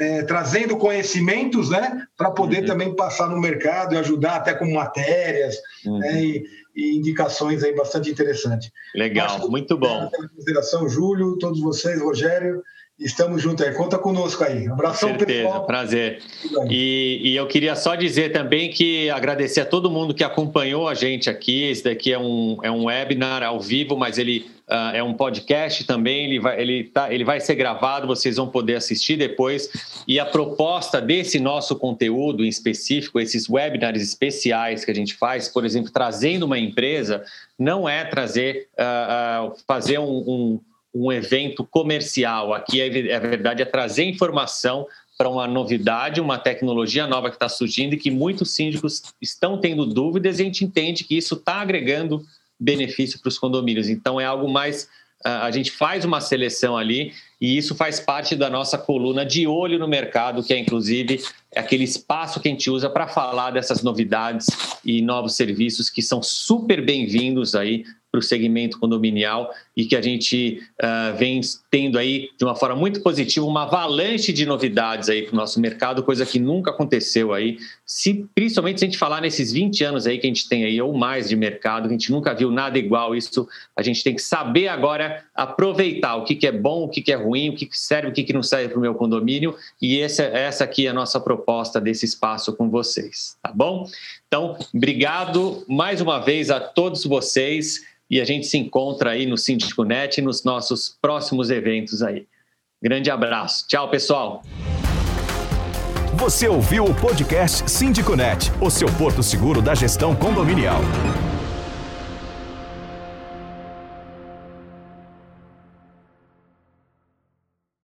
é, trazendo conhecimentos, né? Para poder uhum. também passar no mercado e ajudar até com matérias uhum. né, e, e, indicações aí bastante interessantes. Legal, muito bom. Consideração, Júlio, todos vocês, Rogério. Estamos juntos aí. Conta conosco aí. Abração, Com certeza, pessoal. prazer. E, e, eu queria só dizer também que agradecer a todo mundo que acompanhou a gente aqui. Esse daqui é um, é um webinar ao vivo, mas ele uh, é um podcast também. Ele vai, ele, tá, ele vai ser gravado, vocês vão poder assistir depois. E a proposta desse nosso conteúdo em específico, esses webinars especiais que a gente faz, por exemplo, trazendo uma empresa, não é trazer, uh, uh, fazer um, um um evento comercial. Aqui, é, é verdade, é trazer informação para uma novidade, uma tecnologia nova que está surgindo e que muitos síndicos estão tendo dúvidas e a gente entende que isso está agregando benefício para os condomínios. Então, é algo mais. A gente faz uma seleção ali e isso faz parte da nossa coluna de olho no mercado, que é inclusive aquele espaço que a gente usa para falar dessas novidades e novos serviços que são super bem-vindos aí para o segmento condominial e que a gente uh, vem tendo aí de uma forma muito positiva uma avalanche de novidades aí para o nosso mercado, coisa que nunca aconteceu aí, se, principalmente se a gente falar nesses 20 anos aí que a gente tem aí ou mais de mercado, a gente nunca viu nada igual, isso a gente tem que saber agora aproveitar o que, que é bom, o que, que é ruim, o que, que serve, o que, que não serve para o meu condomínio e essa, essa aqui é a nossa proposta desse espaço com vocês, tá bom? Então, obrigado mais uma vez a todos vocês e a gente se encontra aí no Síndico Net e nos nossos próximos eventos aí. Grande abraço. Tchau, pessoal. Você ouviu o podcast Síndico Net, o seu porto seguro da gestão condominial.